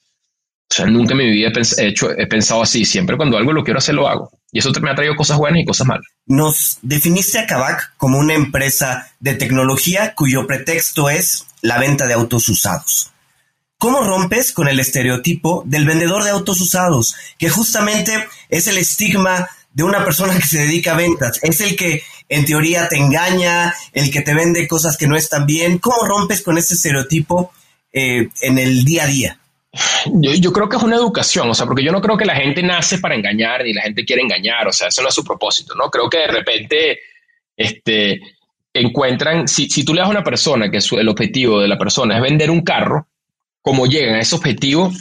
Nunca en mi vida he, hecho, he pensado así. Siempre cuando algo lo quiero hacer, lo hago. Y eso me ha traído cosas buenas y cosas malas. Nos definiste a Kavak como una empresa de tecnología cuyo pretexto es la venta de autos usados. ¿Cómo rompes con el estereotipo del vendedor de autos usados, que justamente es el estigma de una persona que se dedica a ventas? Es el que en teoría te engaña, el que te vende cosas que no están bien. ¿Cómo rompes con ese estereotipo eh, en el día a día? Yo, creo que es una educación, o sea, porque yo no creo que la gente nace para engañar ni la gente quiere engañar, o sea, eso no es su propósito, ¿no? Creo que de repente, este, encuentran, si, si tú le das a una persona que el objetivo de la persona es vender un carro, como llegan a ese objetivo,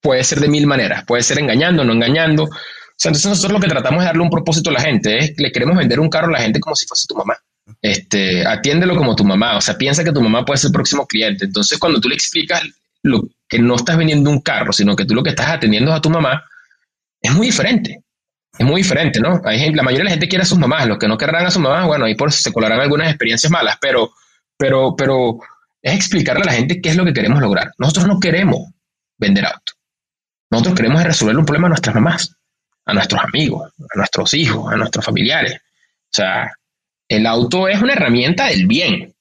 puede ser de mil maneras, puede ser engañando, no engañando. O sea, entonces nosotros lo que tratamos de darle un propósito a la gente es, le queremos vender un carro a la gente como si fuese tu mamá. Este, atiéndelo como tu mamá, o sea, piensa que tu mamá puede ser el próximo cliente. Entonces, cuando tú le explicas lo que no estás vendiendo un carro, sino que tú lo que estás atendiendo a tu mamá, es muy diferente. Es muy diferente, ¿no? La mayoría de la gente quiere a sus mamás, los que no querrán a sus mamás, bueno, ahí por se colarán algunas experiencias malas, pero, pero, pero es explicarle a la gente qué es lo que queremos lograr. Nosotros no queremos vender auto. Nosotros queremos resolver un problema a nuestras mamás, a nuestros amigos, a nuestros hijos, a nuestros familiares. O sea, el auto es una herramienta del bien,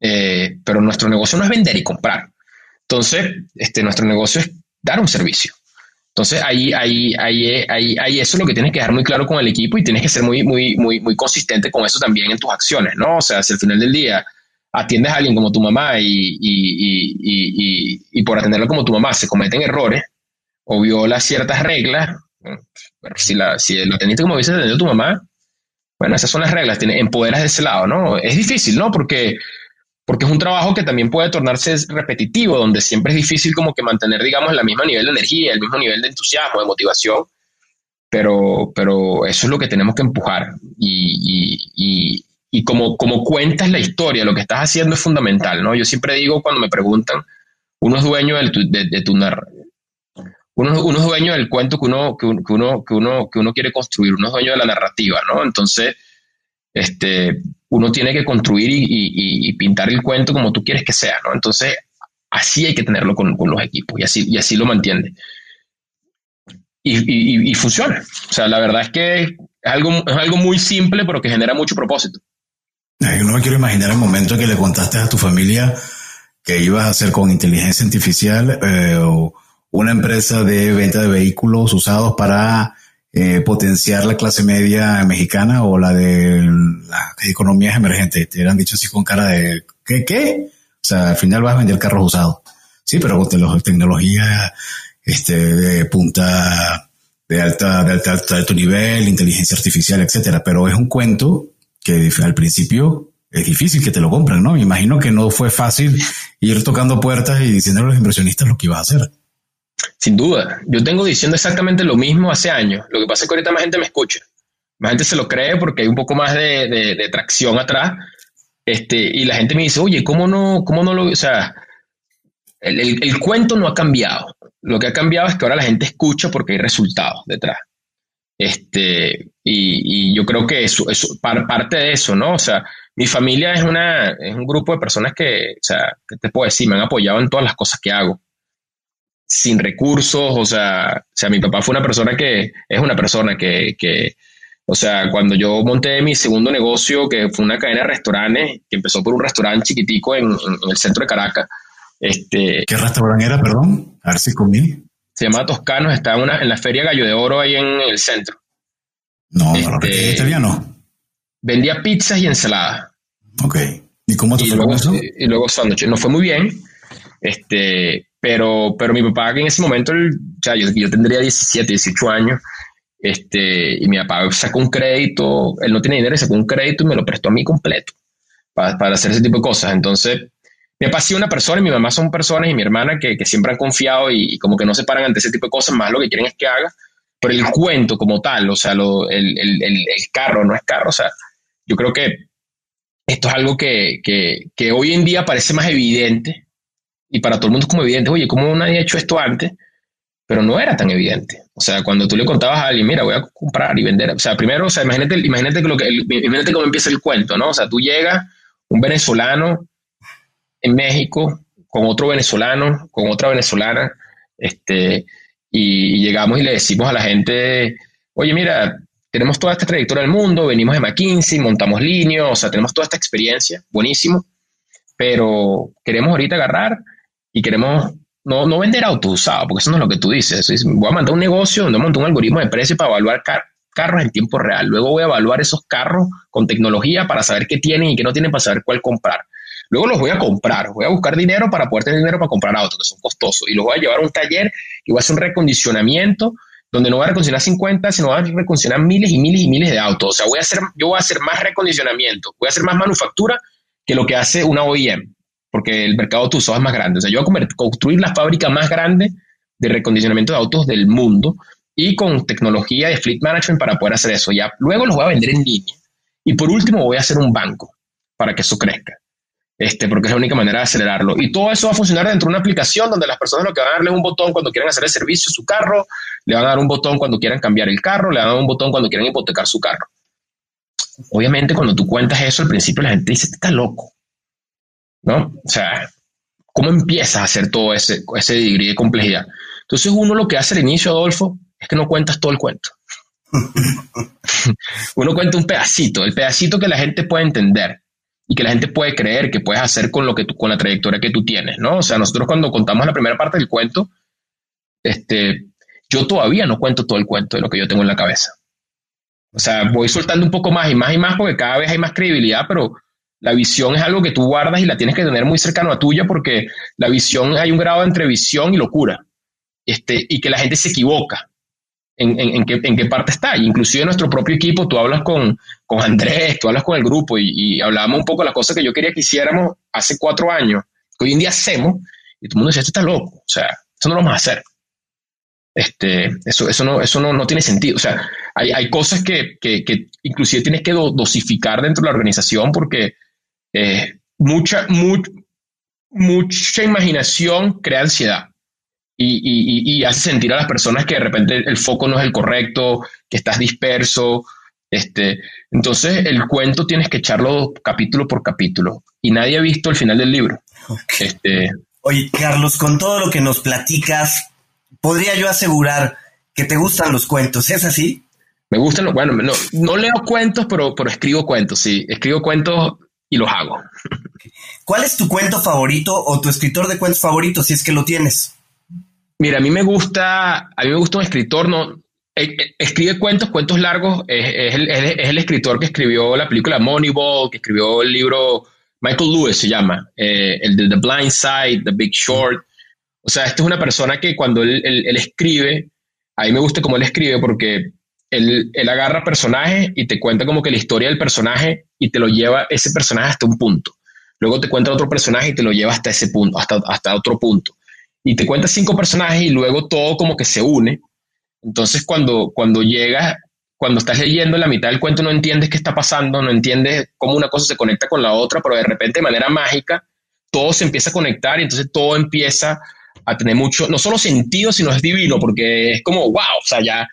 eh, pero nuestro negocio no es vender y comprar. Entonces, este, nuestro negocio es dar un servicio. Entonces, ahí, ahí, ahí, ahí, ahí eso es lo que tienes que dejar muy claro con el equipo y tienes que ser muy, muy, muy, muy consistente con eso también en tus acciones, ¿no? O sea, si al final del día atiendes a alguien como tu mamá y, y, y, y por atenderlo como tu mamá se cometen errores o viola ciertas reglas, si, la, si lo atendiste como hubiese atendido tu mamá, bueno, esas son las reglas, empoderas de ese lado, ¿no? Es difícil, ¿no? Porque porque es un trabajo que también puede tornarse repetitivo, donde siempre es difícil como que mantener, digamos, el mismo nivel de energía, el mismo nivel de entusiasmo, de motivación, pero, pero eso es lo que tenemos que empujar. Y, y, y, como, como cuentas la historia, lo que estás haciendo es fundamental, ¿no? Yo siempre digo cuando me preguntan, uno es dueño de, de, de tu. Uno, uno, es dueño del cuento que uno, que, uno, que, uno, que uno quiere construir, uno es dueño de la narrativa, ¿no? Entonces, este, uno tiene que construir y, pintar el cuento como tú quieres que sea, ¿no? Entonces, así hay que tenerlo con, los equipos y así, lo mantiene. Y, funciona. O sea, la verdad es que es algo, es algo muy simple, pero que genera mucho propósito. Yo no me quiero imaginar el momento que le contaste a tu familia que ibas a hacer con inteligencia artificial eh, una empresa de venta de vehículos usados para eh, potenciar la clase media mexicana o la de las economías emergentes. Te hubieran dicho así con cara de, ¿qué? ¿Qué? O sea, al final vas a vender carros usados. Sí, pero con tecnología este, de punta, de alta, de alta, de alto nivel, inteligencia artificial, etcétera. Pero es un cuento que al principio es difícil que te lo compren, ¿no? Me imagino que no fue fácil ir tocando puertas y diciendo a los inversionistas lo que ibas a hacer. Sin duda. Yo tengo diciendo exactamente lo mismo hace años. Lo que pasa es que ahorita más gente me escucha. Más gente se lo cree porque hay un poco más de, tracción atrás. Este, y la gente me dice, oye, ¿cómo no, cómo no lo... O sea, el, cuento no ha cambiado. Lo que ha cambiado es que ahora la gente escucha porque hay resultados detrás. Este, y, yo creo que eso, es parte de eso, ¿no? O sea, mi familia es, una, es un grupo de personas que, o sea, que te puedo decir, me han apoyado en todas las cosas que hago sin recursos, o sea, o sea, mi papá fue una persona que, es una persona que, que, o sea, cuando yo monté mi segundo negocio, que fue una cadena de restaurantes, que empezó por un restaurante chiquitico en, el centro de Caracas. Este, ¿Qué restaurante era, perdón? A ver si comí. Se llama Toscanos, está una, en la Feria Gallo de Oro ahí en el centro. No, no, este, italiano. Vendía pizzas y ensaladas. Ok. ¿Y cómo te fue luego, eso? Y luego sándwiches. No fue muy bien. Este, pero, pero mi papá en ese momento, o sea, yo, yo, tendría 17, 18 años, este, y mi papá sacó un crédito, él no tiene dinero sacó un crédito y me lo prestó a mí completo para, para hacer ese tipo de cosas. Entonces, mi papá sí una persona y mi mamá son personas y mi hermana que, que siempre han confiado y, como que no se paran ante ese tipo de cosas, más lo que quieren es que haga. Pero el cuento como tal, o sea, lo, el, el, el, carro no es carro, o sea, yo creo que esto es algo que, que, que hoy en día parece más evidente, y para todo el mundo es como evidente, oye, ¿cómo nadie ha hecho esto antes? Pero no era tan evidente. O sea, cuando tú le contabas a alguien, mira, voy a comprar y vender. O sea, primero, o sea, imagínate, imagínate, que lo que, imagínate cómo empieza el cuento, ¿no? O sea, tú llegas, un venezolano en México, con otro venezolano, con otra venezolana, este, y, llegamos y le decimos a la gente, oye, mira, tenemos toda esta trayectoria del mundo, venimos de McKinsey, montamos líneas, o sea, tenemos toda esta experiencia, buenísimo, pero queremos ahorita agarrar y queremos no, no vender autos usados, porque eso no es lo que tú dices. Voy a mandar un negocio donde monto un algoritmo de precio para evaluar carros en tiempo real. Luego voy a evaluar esos carros con tecnología para saber qué tienen y qué no tienen para saber cuál comprar. Luego los voy a comprar, voy a buscar dinero para poder tener dinero para comprar autos que son costosos y los voy a llevar a un taller y voy a hacer un recondicionamiento donde no voy a recondicionar 50, sino voy a recondicionar miles y miles y miles de autos. O sea, voy a hacer, yo voy a hacer más recondicionamiento, voy a hacer más manufactura que lo que hace una OEM porque el mercado usados es más grande. O sea, yo voy a construir la fábrica más grande de recondicionamiento de autos del mundo y con tecnología de fleet management para poder hacer eso. Luego los voy a vender en línea. Y por último voy a hacer un banco para que eso crezca. Este, porque es la única manera de acelerarlo. Y todo eso va a funcionar dentro de una aplicación donde las personas lo que van a darle es un botón cuando quieran hacer el servicio su carro, le van a dar un botón cuando quieran cambiar el carro, le van a dar un botón cuando quieran hipotecar su carro. Obviamente, cuando tú cuentas eso, al principio la gente dice, está loco. ¿No? O sea, ¿cómo empiezas a hacer todo ese, ese degree de complejidad? Entonces uno lo que hace al inicio, Adolfo, es que no cuentas todo el cuento. <laughs> uno cuenta un pedacito, el pedacito que la gente puede entender y que la gente puede creer que puedes hacer con lo que con la trayectoria que tú tienes, ¿no? O sea, nosotros cuando contamos la primera parte del cuento, este, yo todavía no cuento todo el cuento de lo que yo tengo en la cabeza. O sea, voy soltando un poco más y más y más porque cada vez hay más credibilidad, pero la visión es algo que tú guardas y la tienes que tener muy cercano a tuya porque la visión, hay un grado entre visión y locura. Este, y que la gente se equivoca en, en, qué, parte está. inclusive en nuestro propio equipo, tú hablas con, con Andrés, tú hablas con el grupo y, hablábamos un poco de las cosas que yo quería que hiciéramos hace cuatro años, que hoy en día hacemos, y todo el mundo decía, esto está loco, o sea, eso no lo vamos a hacer. Este, eso, eso, no, eso no, no tiene sentido. O sea, hay, hay cosas que, que, que, inclusive tienes que dosificar dentro de la organización porque eh, mucha, mucha imaginación crea ansiedad y, hace sentir a las personas que de repente el foco no es el correcto, que estás disperso. Este, entonces el cuento tienes que echarlo capítulo por capítulo y nadie ha visto el final del libro. Este, Oye, Carlos, con todo lo que nos platicas, podría yo asegurar que te gustan los cuentos, ¿es así? Me gustan, bueno, no, no leo cuentos, pero, pero escribo cuentos, sí. Escribo cuentos y los hago. ¿Cuál es tu cuento favorito o tu escritor de cuentos favorito, si es que lo tienes? Mira, a mí me gusta, a mí me gusta un escritor, no, escribe cuentos, cuentos largos. Es, el, escritor que escribió la película Moneyball, que escribió el libro Michael Lewis, se llama, el de The Blind Side, The Big Short. O sea, esta es una persona que cuando él, escribe, a mí me gusta cómo él escribe porque él, agarra personajes y te cuenta como que la historia del personaje y te lo lleva ese personaje hasta un punto. Luego te cuenta otro personaje y te lo lleva hasta ese punto, hasta, hasta otro punto. Y te cuenta cinco personajes y luego todo como que se une. Entonces cuando, cuando llegas, cuando estás leyendo la mitad del cuento no entiendes qué está pasando, no entiendes cómo una cosa se conecta con la otra, pero de repente de manera mágica todo se empieza a conectar y entonces todo empieza a tener mucho, no solo sentido, sino es divino, porque es como, wow, o sea, ya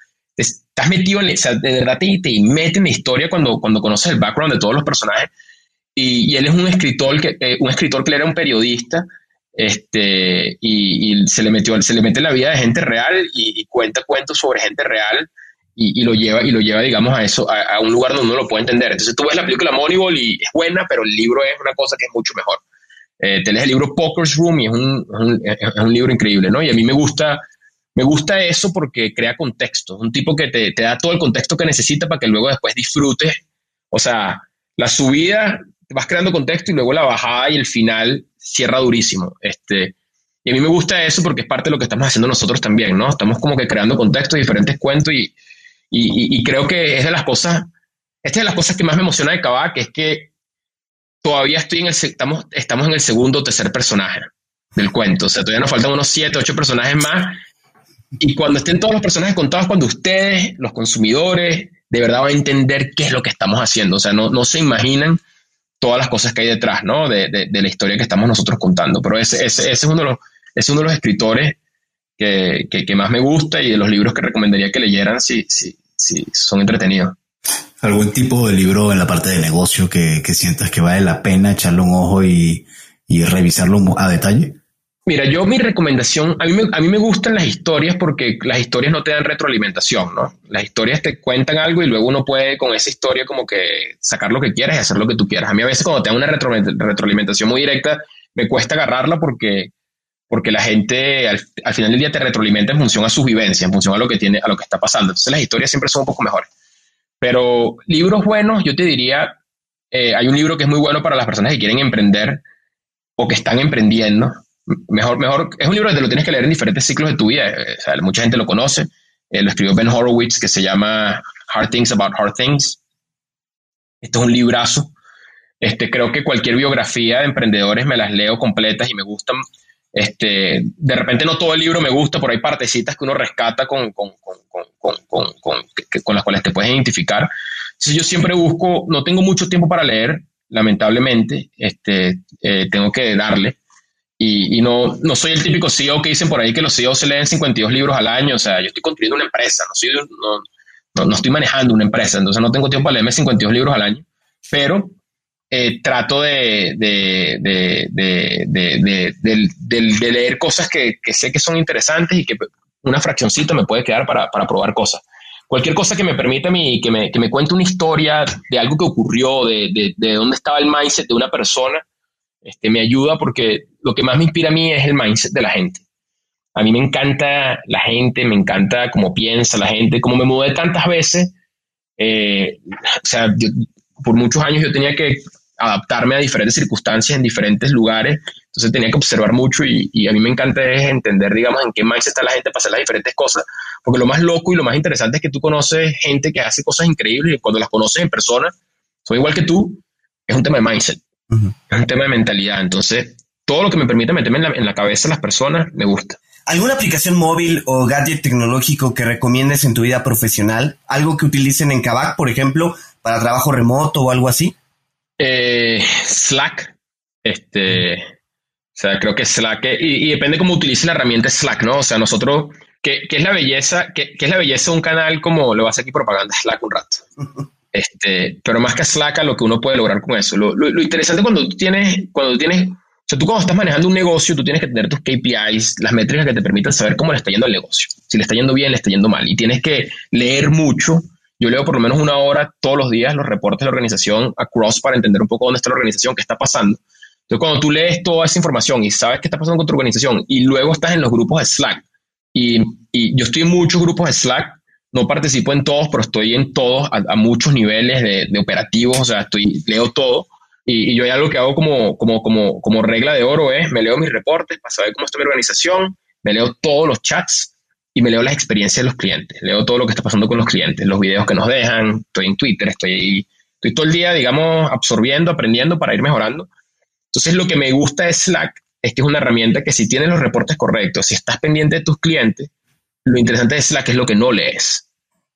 estás metido en, o sea, de verdad te, te mete en la historia cuando, cuando conoces el background de todos los personajes. Y, él es un escritor, que, eh, un escritor que era un periodista, este, y, se, le metió, se le mete la vida de gente real y, cuenta cuentos sobre gente real y, lo lleva, y lo lleva, digamos, a eso, a, un lugar donde uno lo puede entender. Entonces tú ves la película Moneyball y es buena, pero el libro es una cosa que es mucho mejor. Eh, te el libro Poker's Room y es un, es un, libro increíble, ¿no? Y a mí me gusta, me gusta eso porque crea contexto. Un tipo que te, te da todo el contexto que necesita para que luego después disfrutes. O sea, la subida, vas creando contexto y luego la bajada y el final cierra durísimo. Este, y a mí me gusta eso porque es parte de lo que estamos haciendo nosotros también, ¿no? Estamos como que creando contextos, diferentes cuentos y, y, y creo que es de las cosas, esta es de las cosas que más me emociona de Kavak, que es que todavía estoy en el, estamos, estamos en el segundo o tercer personaje del cuento. O sea, todavía nos faltan unos siete, ocho personajes más. Y cuando estén todos los personajes contados, cuando ustedes, los consumidores, de verdad van a entender qué es lo que estamos haciendo. O sea, no, no se imaginan todas las cosas que hay detrás, ¿no? De, de, la historia que estamos nosotros contando. Pero ese, ese, es, uno de los, es uno de los escritores que, que, que, más me gusta y de los libros que recomendaría que leyeran si, si, si son entretenidos. ¿Algún tipo de libro en la parte de negocio que, que sientas que vale la pena echarle un ojo y, y revisarlo a detalle? Mira, yo mi recomendación, a mí, me, a mí me gustan las historias porque las historias no te dan retroalimentación, ¿no? Las historias te cuentan algo y luego uno puede con esa historia como que sacar lo que quieras y hacer lo que tú quieras. A mí a veces cuando te dan una retroalimentación muy directa, me cuesta agarrarla porque, porque la gente al, al, final del día te retroalimenta en función a su vivencia, en función a lo que tiene, a lo que está pasando. Entonces las historias siempre son un poco mejores. Pero libros buenos, yo te diría, eh, hay un libro que es muy bueno para las personas que quieren emprender o que están emprendiendo. Mejor, mejor, es un libro que te lo tienes que leer en diferentes ciclos de tu vida. Eh, mucha gente lo conoce. Eh, lo escribió Ben Horowitz, que se llama Hard Things About Hard Things. Esto es un librazo. Este, creo que cualquier biografía de emprendedores me las leo completas y me gustan este, de repente no todo el libro me gusta, por ahí partecitas que uno rescata con, con, con, las cuales te puedes identificar. Entonces yo siempre busco, no tengo mucho tiempo para leer, lamentablemente, este, eh, tengo que darle. Y, y, no, no soy el típico CEO que dicen por ahí que los CEOs se leen 52 libros al año. O sea, yo estoy construyendo una empresa, no, soy, no, no, no estoy manejando una empresa, entonces no tengo tiempo para leerme 52 libros al año. Pero eh, trato de, de, de, de, leer cosas que, que, sé que son interesantes y que una fraccioncita me puede quedar para, para probar cosas. Cualquier cosa que me permita a mí, que me, que me cuente una historia de algo que ocurrió, de, de, dónde estaba el mindset de una persona, este, me ayuda porque lo que más me inspira a mí es el mindset de la gente. A mí me encanta la gente, me encanta cómo piensa la gente, como me mudé tantas veces. Eh, o sea, por muchos años yo tenía que adaptarme a diferentes circunstancias en diferentes lugares. Entonces tenía que observar mucho y, a mí me encanta entender, digamos, en qué mindset está la gente para hacer las diferentes cosas. Porque lo más loco y lo más interesante es que tú conoces gente que hace cosas increíbles y cuando las conoces en persona, son igual que tú, es un tema de mindset, es un tema de mentalidad. Entonces, todo lo que me permite meterme en la, en la cabeza de las personas, me gusta. ¿Alguna aplicación móvil o gadget tecnológico que recomiendes en tu vida profesional? ¿Algo que utilicen en Kavak, por ejemplo, para trabajo remoto o algo así? Eh, Slack, este, o sea, creo que Slack, y, depende cómo utilice la herramienta Slack, ¿no? O sea, nosotros, ¿qué, es la belleza? ¿qué, es la belleza de un canal como, a hacer aquí propaganda, Slack un rato? <laughs> Este, pero más que Slack, a lo que uno puede lograr con eso. Lo, lo, interesante cuando tú tienes, cuando tienes, o sea, tú cuando estás manejando un negocio, tú tienes que tener tus KPIs, las métricas que te permitan saber cómo le está yendo al negocio. Si le está yendo bien, le está yendo mal. Y tienes que leer mucho yo leo por lo menos una hora todos los días los reportes de la organización across para entender un poco dónde está la organización, qué está pasando. Entonces, cuando tú lees toda esa información y sabes qué está pasando con tu organización y luego estás en los grupos de Slack, y, y yo estoy en muchos grupos de Slack, no participo en todos, pero estoy en todos a, muchos niveles de, operativos, o sea, estoy, leo todo. Y, yo hay algo que hago como, como, como, como regla de oro es, me leo mis reportes para saber cómo está mi organización, me leo todos los chats y me leo las experiencias de los clientes, leo todo lo que está pasando con los clientes, los videos que nos dejan, estoy en Twitter, estoy estoy todo el día, digamos, absorbiendo, aprendiendo para ir mejorando. Entonces, lo que me gusta de Slack es que es una herramienta que si tienes los reportes correctos, si estás pendiente de tus clientes, lo interesante de Slack es lo que no lees.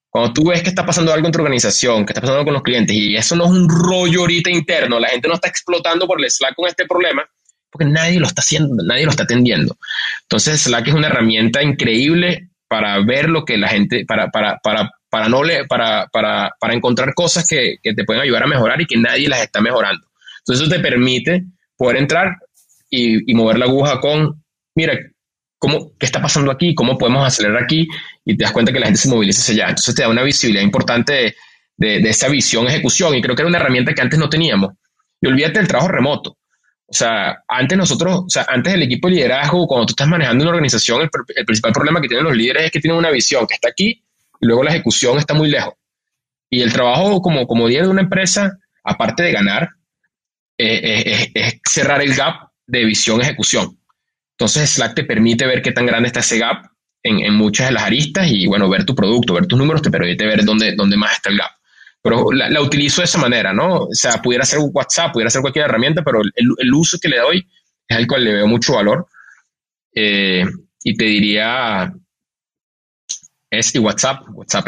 Cuando tú ves que está pasando algo en tu organización, que está pasando con los clientes, y eso no es un rollo ahorita interno, la gente no está explotando por el Slack con este problema, porque nadie lo está haciendo, nadie lo está atendiendo. Entonces, Slack es una herramienta increíble para ver lo que la gente, para, para, para, para, no le, para, para, para encontrar cosas que, que, te pueden ayudar a mejorar y que nadie las está mejorando. Entonces, eso te permite poder entrar y, y mover la aguja con, mira, ¿cómo, ¿qué está pasando aquí? ¿Cómo podemos acelerar aquí? Y te das cuenta que la gente se moviliza hacia allá. Entonces, te da una visibilidad importante de, de, de esa visión, ejecución. Y creo que era una herramienta que antes no teníamos. Y olvídate del trabajo remoto. O sea, antes nosotros, o sea, antes del equipo de liderazgo, cuando tú estás manejando una organización, el, principal problema que tienen los líderes es que tienen una visión que está aquí y luego la ejecución está muy lejos. Y el trabajo como, como líder de una empresa, aparte de ganar, eh, eh, es, cerrar el gap de visión-ejecución. Entonces Slack te permite ver qué tan grande está ese gap en, en, muchas de las aristas y, bueno, ver tu producto, ver tus números, te permite ver dónde, dónde más está el gap pero la, utilizo de esa manera, ¿no? O sea, pudiera ser WhatsApp, pudiera ser cualquier herramienta, pero el, uso que le doy es al cual le veo mucho valor. Eh, y te diría, es y WhatsApp. WhatsApp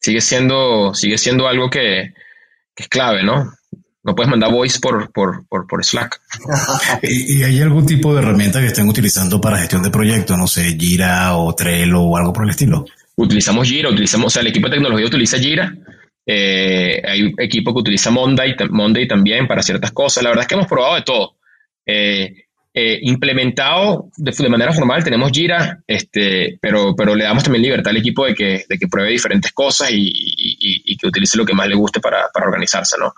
sigue, siendo, sigue siendo algo que, es clave, ¿no? No puedes mandar voice por, por, por, Slack. <laughs> ¿Y, hay algún tipo de herramienta que estén utilizando para gestión de proyectos? No sé, Jira o Trello o algo por el estilo. Utilizamos Jira, utilizamos, o sea, el equipo de tecnología utiliza Jira eh, hay equipo que utiliza Monday, Monday también para ciertas cosas. La verdad es que hemos probado de todo. Eh, eh, implementado de, manera formal, tenemos Jira, este, pero, pero le damos también libertad al equipo de que, de que pruebe diferentes cosas y, que utilice lo que más le guste para, para organizarse, ¿no?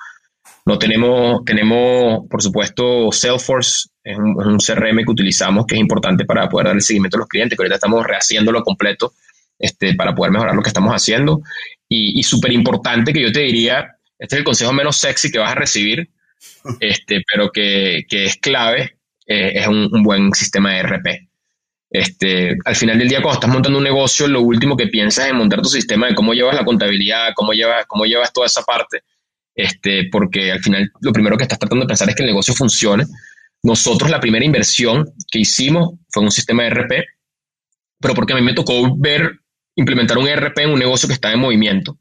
No tenemos, tenemos, por supuesto, Salesforce, es un, es un, CRM que utilizamos que es importante para poder darle seguimiento a los clientes, que ahorita estamos rehaciéndolo completo este, para poder mejorar lo que estamos haciendo. Y, súper importante que yo te diría, este es el consejo menos sexy que vas a recibir, <laughs> este, pero que, es clave, eh, es un, buen sistema de RP. Este, al final del día, cuando estás montando un negocio, lo último que piensas es en montar tu sistema de cómo llevas la contabilidad, cómo llevas, cómo llevas toda esa parte, este, porque al final lo primero que estás tratando de pensar es que el negocio funcione. Nosotros la primera inversión que hicimos fue un sistema de RP, pero porque a mí me tocó ver implementar un ERP en un negocio que estaba en movimiento,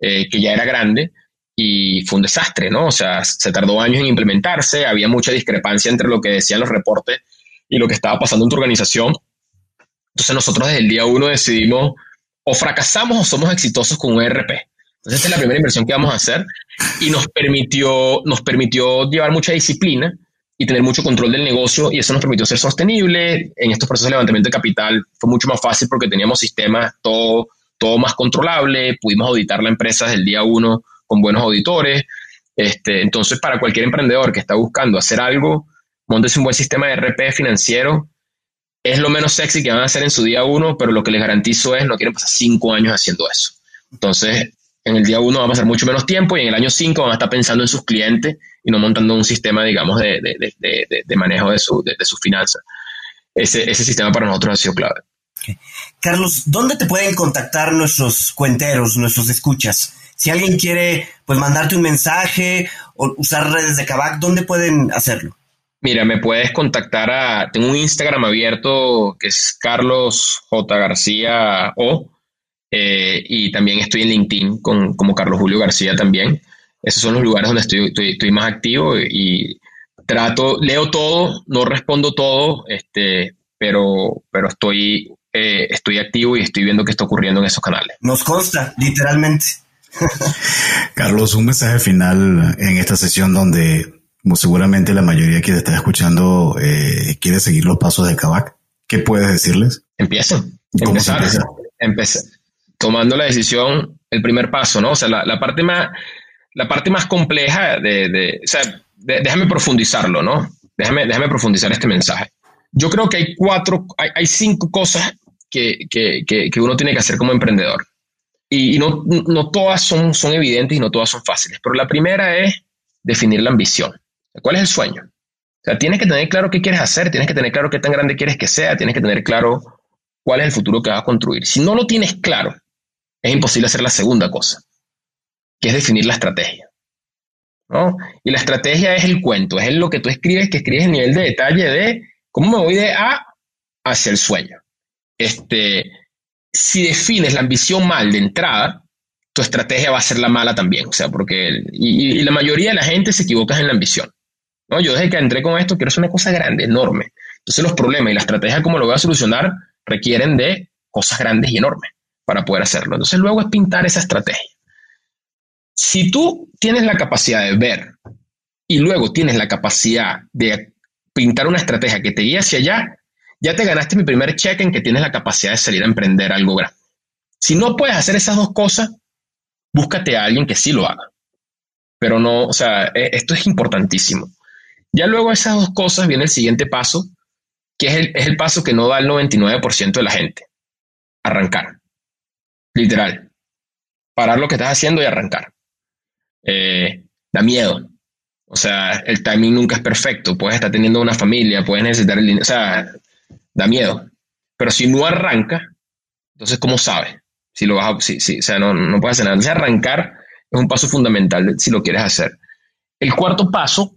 eh, que ya era grande y fue un desastre, ¿no? O sea, se tardó años en implementarse, había mucha discrepancia entre lo que decían los reportes y lo que estaba pasando en tu organización. Entonces nosotros desde el día uno decidimos o fracasamos o somos exitosos con un ERP. Entonces esta es la primera inversión que vamos a hacer y nos permitió, nos permitió llevar mucha disciplina y tener mucho control del negocio y eso nos permitió ser sostenible. En estos procesos de levantamiento de capital fue mucho más fácil porque teníamos sistemas todo, todo más controlable, pudimos auditar la empresa desde el día uno con buenos auditores. Este, entonces, para cualquier emprendedor que está buscando hacer algo, montese un buen sistema de RP financiero. Es lo menos sexy que van a hacer en su día uno, pero lo que les garantizo es no quieren pasar cinco años haciendo eso. Entonces, en el día uno va a pasar mucho menos tiempo y en el año cinco van a estar pensando en sus clientes y no montando un sistema, digamos, de, manejo de, su, sus finanzas. Ese, sistema para nosotros ha sido clave. Carlos, ¿dónde te pueden contactar nuestros cuenteros, nuestros escuchas? Si alguien quiere pues mandarte un mensaje o usar redes de Kavak, ¿dónde pueden hacerlo? Mira, me puedes contactar a. Tengo un Instagram abierto que es Carlos J. García O. Eh, y también estoy en LinkedIn con, como Carlos Julio García también. Esos son los lugares donde estoy, estoy, más activo y trato, leo todo, no respondo todo, este, pero, pero estoy, eh, estoy activo y estoy viendo qué está ocurriendo en esos canales. Nos consta, literalmente. <laughs> Carlos, un mensaje final en esta sesión donde seguramente la mayoría que te está escuchando eh, quiere seguir los pasos de Kavak. ¿Qué puedes decirles? Empiecen. Empezar, empezar tomando la decisión, el primer paso, ¿no? O sea, la, parte, más, la parte más compleja de, o sea, déjame profundizarlo, ¿no? Déjame, déjame profundizar este mensaje. Yo creo que hay cuatro, hay, cinco cosas que, que, que, uno tiene que hacer como emprendedor. y, no, no, todas son, son evidentes y no todas son fáciles, pero la primera es definir la ambición. ¿Cuál es el sueño? O sea, tienes que tener claro qué quieres hacer, tienes que tener claro qué tan grande quieres que sea, tienes que tener claro cuál es el futuro que vas a construir. Si no lo tienes claro, es imposible hacer la segunda cosa, que es definir la estrategia. ¿no? Y la estrategia es el cuento, es lo que tú escribes, que escribes el nivel de detalle de cómo me voy de A hacia el sueño. Este, si defines la ambición mal de entrada, tu estrategia va a ser la mala también. O sea, porque y, la mayoría de la gente se equivoca en la ambición. ¿no? Yo desde que entré con esto quiero hacer una cosa grande, enorme. Entonces los problemas y la estrategia como lo voy a solucionar requieren de cosas grandes y enormes para poder hacerlo. Entonces luego es pintar esa estrategia. Si tú tienes la capacidad de ver y luego tienes la capacidad de pintar una estrategia que te guíe hacia allá, ya te ganaste mi primer check en que tienes la capacidad de salir a emprender algo grande. Si no puedes hacer esas dos cosas, búscate a alguien que sí lo haga. Pero no, o sea, e, esto es importantísimo. Ya luego de esas dos cosas viene el siguiente paso, que es el, es el paso que no da el 99% de la gente. Arrancar. Literal. Parar lo que estás haciendo y arrancar. Eh, da miedo. O sea, el timing nunca es perfecto. Puedes estar teniendo una familia, puedes necesitar el dinero. O sea, da miedo. Pero si no arranca, entonces, ¿cómo sabes? Si lo vas si, si, o sea, no, no puedes hacer nada. Entonces, arrancar es un paso fundamental si lo quieres hacer. El cuarto paso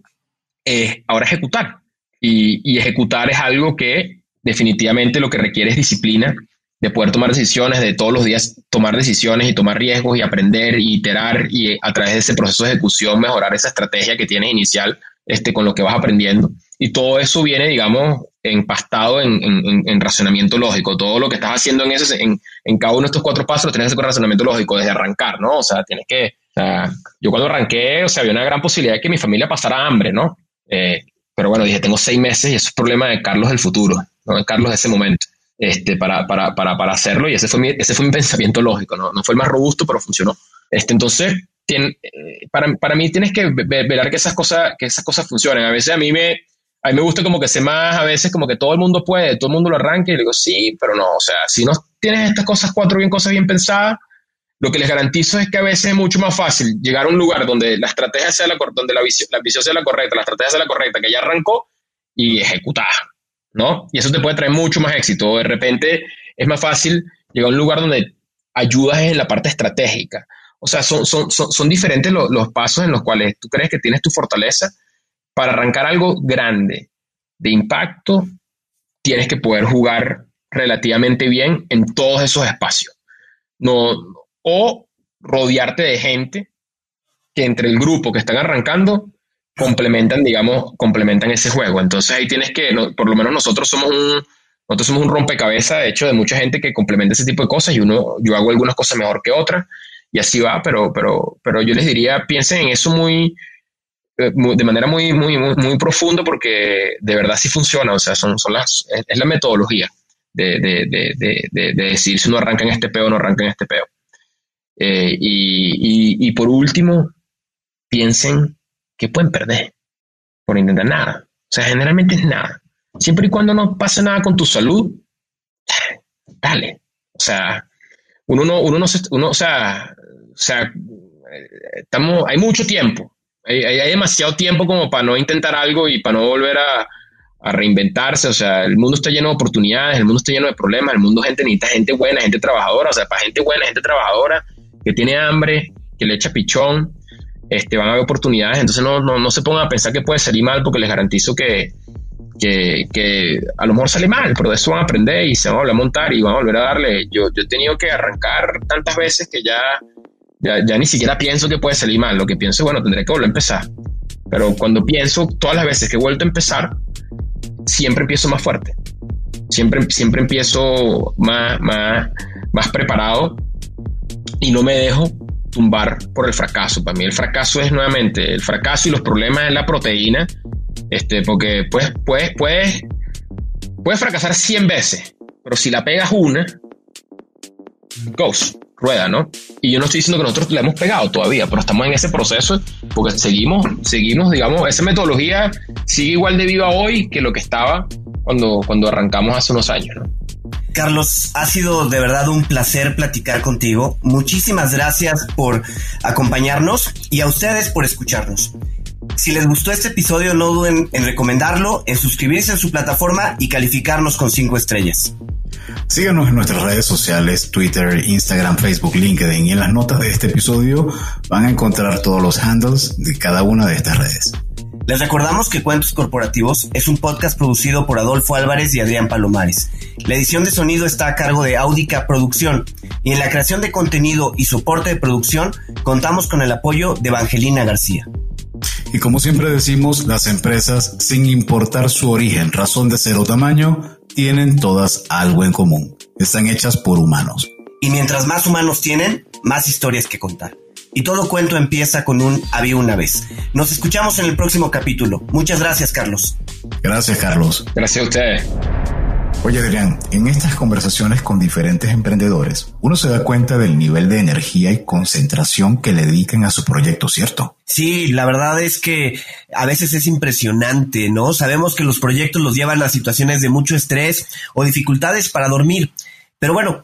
es ahora ejecutar. Y ejecutar es algo que definitivamente lo que requiere es disciplina de poder tomar decisiones, de todos los días tomar decisiones y tomar riesgos y aprender y iterar y a través de ese proceso de ejecución mejorar esa estrategia que tienes inicial este, con lo que vas aprendiendo. Y todo eso viene, digamos, empastado en, en, en razonamiento lógico. Todo lo que estás haciendo en, ese, en, en cada uno de estos cuatro pasos tienes que hacer con razonamiento lógico desde arrancar, ¿no? O sea, tienes que... O yo cuando arranqué, o sea, había una gran posibilidad de que mi familia pasara hambre, ¿no? Eh, pero bueno, dije, tengo seis meses y eso es problema de Carlos del futuro, no de Carlos de ese momento este, para, para, para, para hacerlo y ese fue mi, ese fue mi pensamiento lógico, ¿no? no fue el más robusto, pero funcionó. Este, entonces, tiene, eh, para, para mí tienes que ver que esas cosas, que esas cosas funcionen. A veces a mí me, a mí me gusta como que sé más, a veces como que todo el mundo puede, todo el mundo lo arranque y le digo, sí, pero no, o sea, si no tienes estas cosas, cuatro bien cosas bien pensadas, lo que les garantizo es que a veces es mucho más fácil llegar a un lugar donde la estrategia sea la, donde la visión, la visión sea la correcta, la estrategia sea la correcta, que ya arrancó y ejecutar. ¿No? Y eso te puede traer mucho más éxito. De repente es más fácil llegar a un lugar donde ayudas en la parte estratégica. O sea, son, son, son, diferentes los, los pasos en los cuales tú crees que tienes tu fortaleza. Para arrancar algo grande, de impacto, tienes que poder jugar relativamente bien en todos esos espacios. No, o rodearte de gente que entre el grupo que están arrancando complementan, digamos, complementan ese juego. Entonces ahí tienes que, por lo menos nosotros somos un, nosotros somos un rompecabezas, de hecho, de mucha gente que complementa ese tipo de cosas y uno, yo hago algunas cosas mejor que otras y así va, pero, pero, pero yo les diría, piensen en eso muy, eh, de manera muy, muy, muy, profunda porque de verdad sí funciona, o sea, son, son las, es, la metodología de, de, de, de, decir si uno arranca en este peo o no arranca en este peo. Eh, y, y por último, piensen ¿qué pueden perder por intentar nada? O sea, generalmente es nada. Siempre y cuando no pase nada con tu salud, dale. O sea, uno no, uno no se, uno, o sea, o sea, estamos, hay mucho tiempo. Hay, hay, demasiado tiempo como para no intentar algo y para no volver a, a, reinventarse. O sea, el mundo está lleno de oportunidades, el mundo está lleno de problemas, el mundo gente necesita gente buena, gente trabajadora. O sea, para gente buena, gente trabajadora, que tiene hambre, que le echa pichón, este, van a haber oportunidades, entonces no, no, no se pongan a pensar que puede salir mal porque les garantizo que, que, que, a lo mejor sale mal, pero de eso van a aprender y se van a volver a montar y van a volver a darle. Yo, yo he tenido que arrancar tantas veces que ya, ya, ni siquiera pienso que puede salir mal. Lo que pienso bueno, tendré que volver a empezar. Pero cuando pienso, todas las veces que he vuelto a empezar, siempre empiezo más fuerte. Siempre, siempre empiezo más, más, más preparado y no me dejo tumbar por el fracaso. Para mí el fracaso es nuevamente el fracaso y los problemas en la proteína, este, porque pues, puedes, puedes, puedes fracasar 100 veces, pero si la pegas una, goes, rueda, ¿no? Y yo no estoy diciendo que nosotros la hemos pegado todavía, pero estamos en ese proceso porque seguimos, seguimos, digamos, esa metodología sigue igual de viva hoy que lo que estaba cuando, cuando arrancamos hace unos años, ¿no? Carlos, ha sido de verdad un placer platicar contigo. Muchísimas gracias por acompañarnos y a ustedes por escucharnos. Si les gustó este episodio, no duden en recomendarlo, en suscribirse en su plataforma y calificarnos con cinco estrellas. Síganos en nuestras redes sociales, Twitter, Instagram, Facebook, LinkedIn y en las notas de este episodio van a encontrar todos los handles de cada una de estas redes. Les recordamos que Cuentos Corporativos es un podcast producido por Adolfo Álvarez y Adrián Palomares. La edición de sonido está a cargo de Audica Producción y en la creación de contenido y soporte de producción contamos con el apoyo de Evangelina García. Y como siempre decimos, las empresas, sin importar su origen, razón de ser o tamaño, tienen todas algo en común. Están hechas por humanos. Y mientras más humanos tienen, más historias que contar. Y todo cuento empieza con un había una vez. Nos escuchamos en el próximo capítulo. Muchas gracias, Carlos. Gracias, Carlos. Gracias a ustedes. Oye, Adrián, en estas conversaciones con diferentes emprendedores, uno se da cuenta del nivel de energía y concentración que le dedican a su proyecto, ¿cierto? Sí, la verdad es que a veces es impresionante, ¿no? Sabemos que los proyectos los llevan a situaciones de mucho estrés o dificultades para dormir. Pero bueno,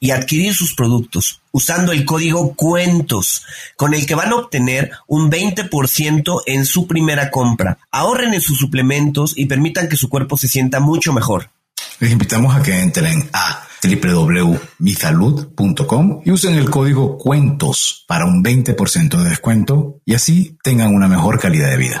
y adquirir sus productos usando el código cuentos con el que van a obtener un 20% en su primera compra. Ahorren en sus suplementos y permitan que su cuerpo se sienta mucho mejor. Les invitamos a que entren a www.misalud.com y usen el código cuentos para un 20% de descuento y así tengan una mejor calidad de vida.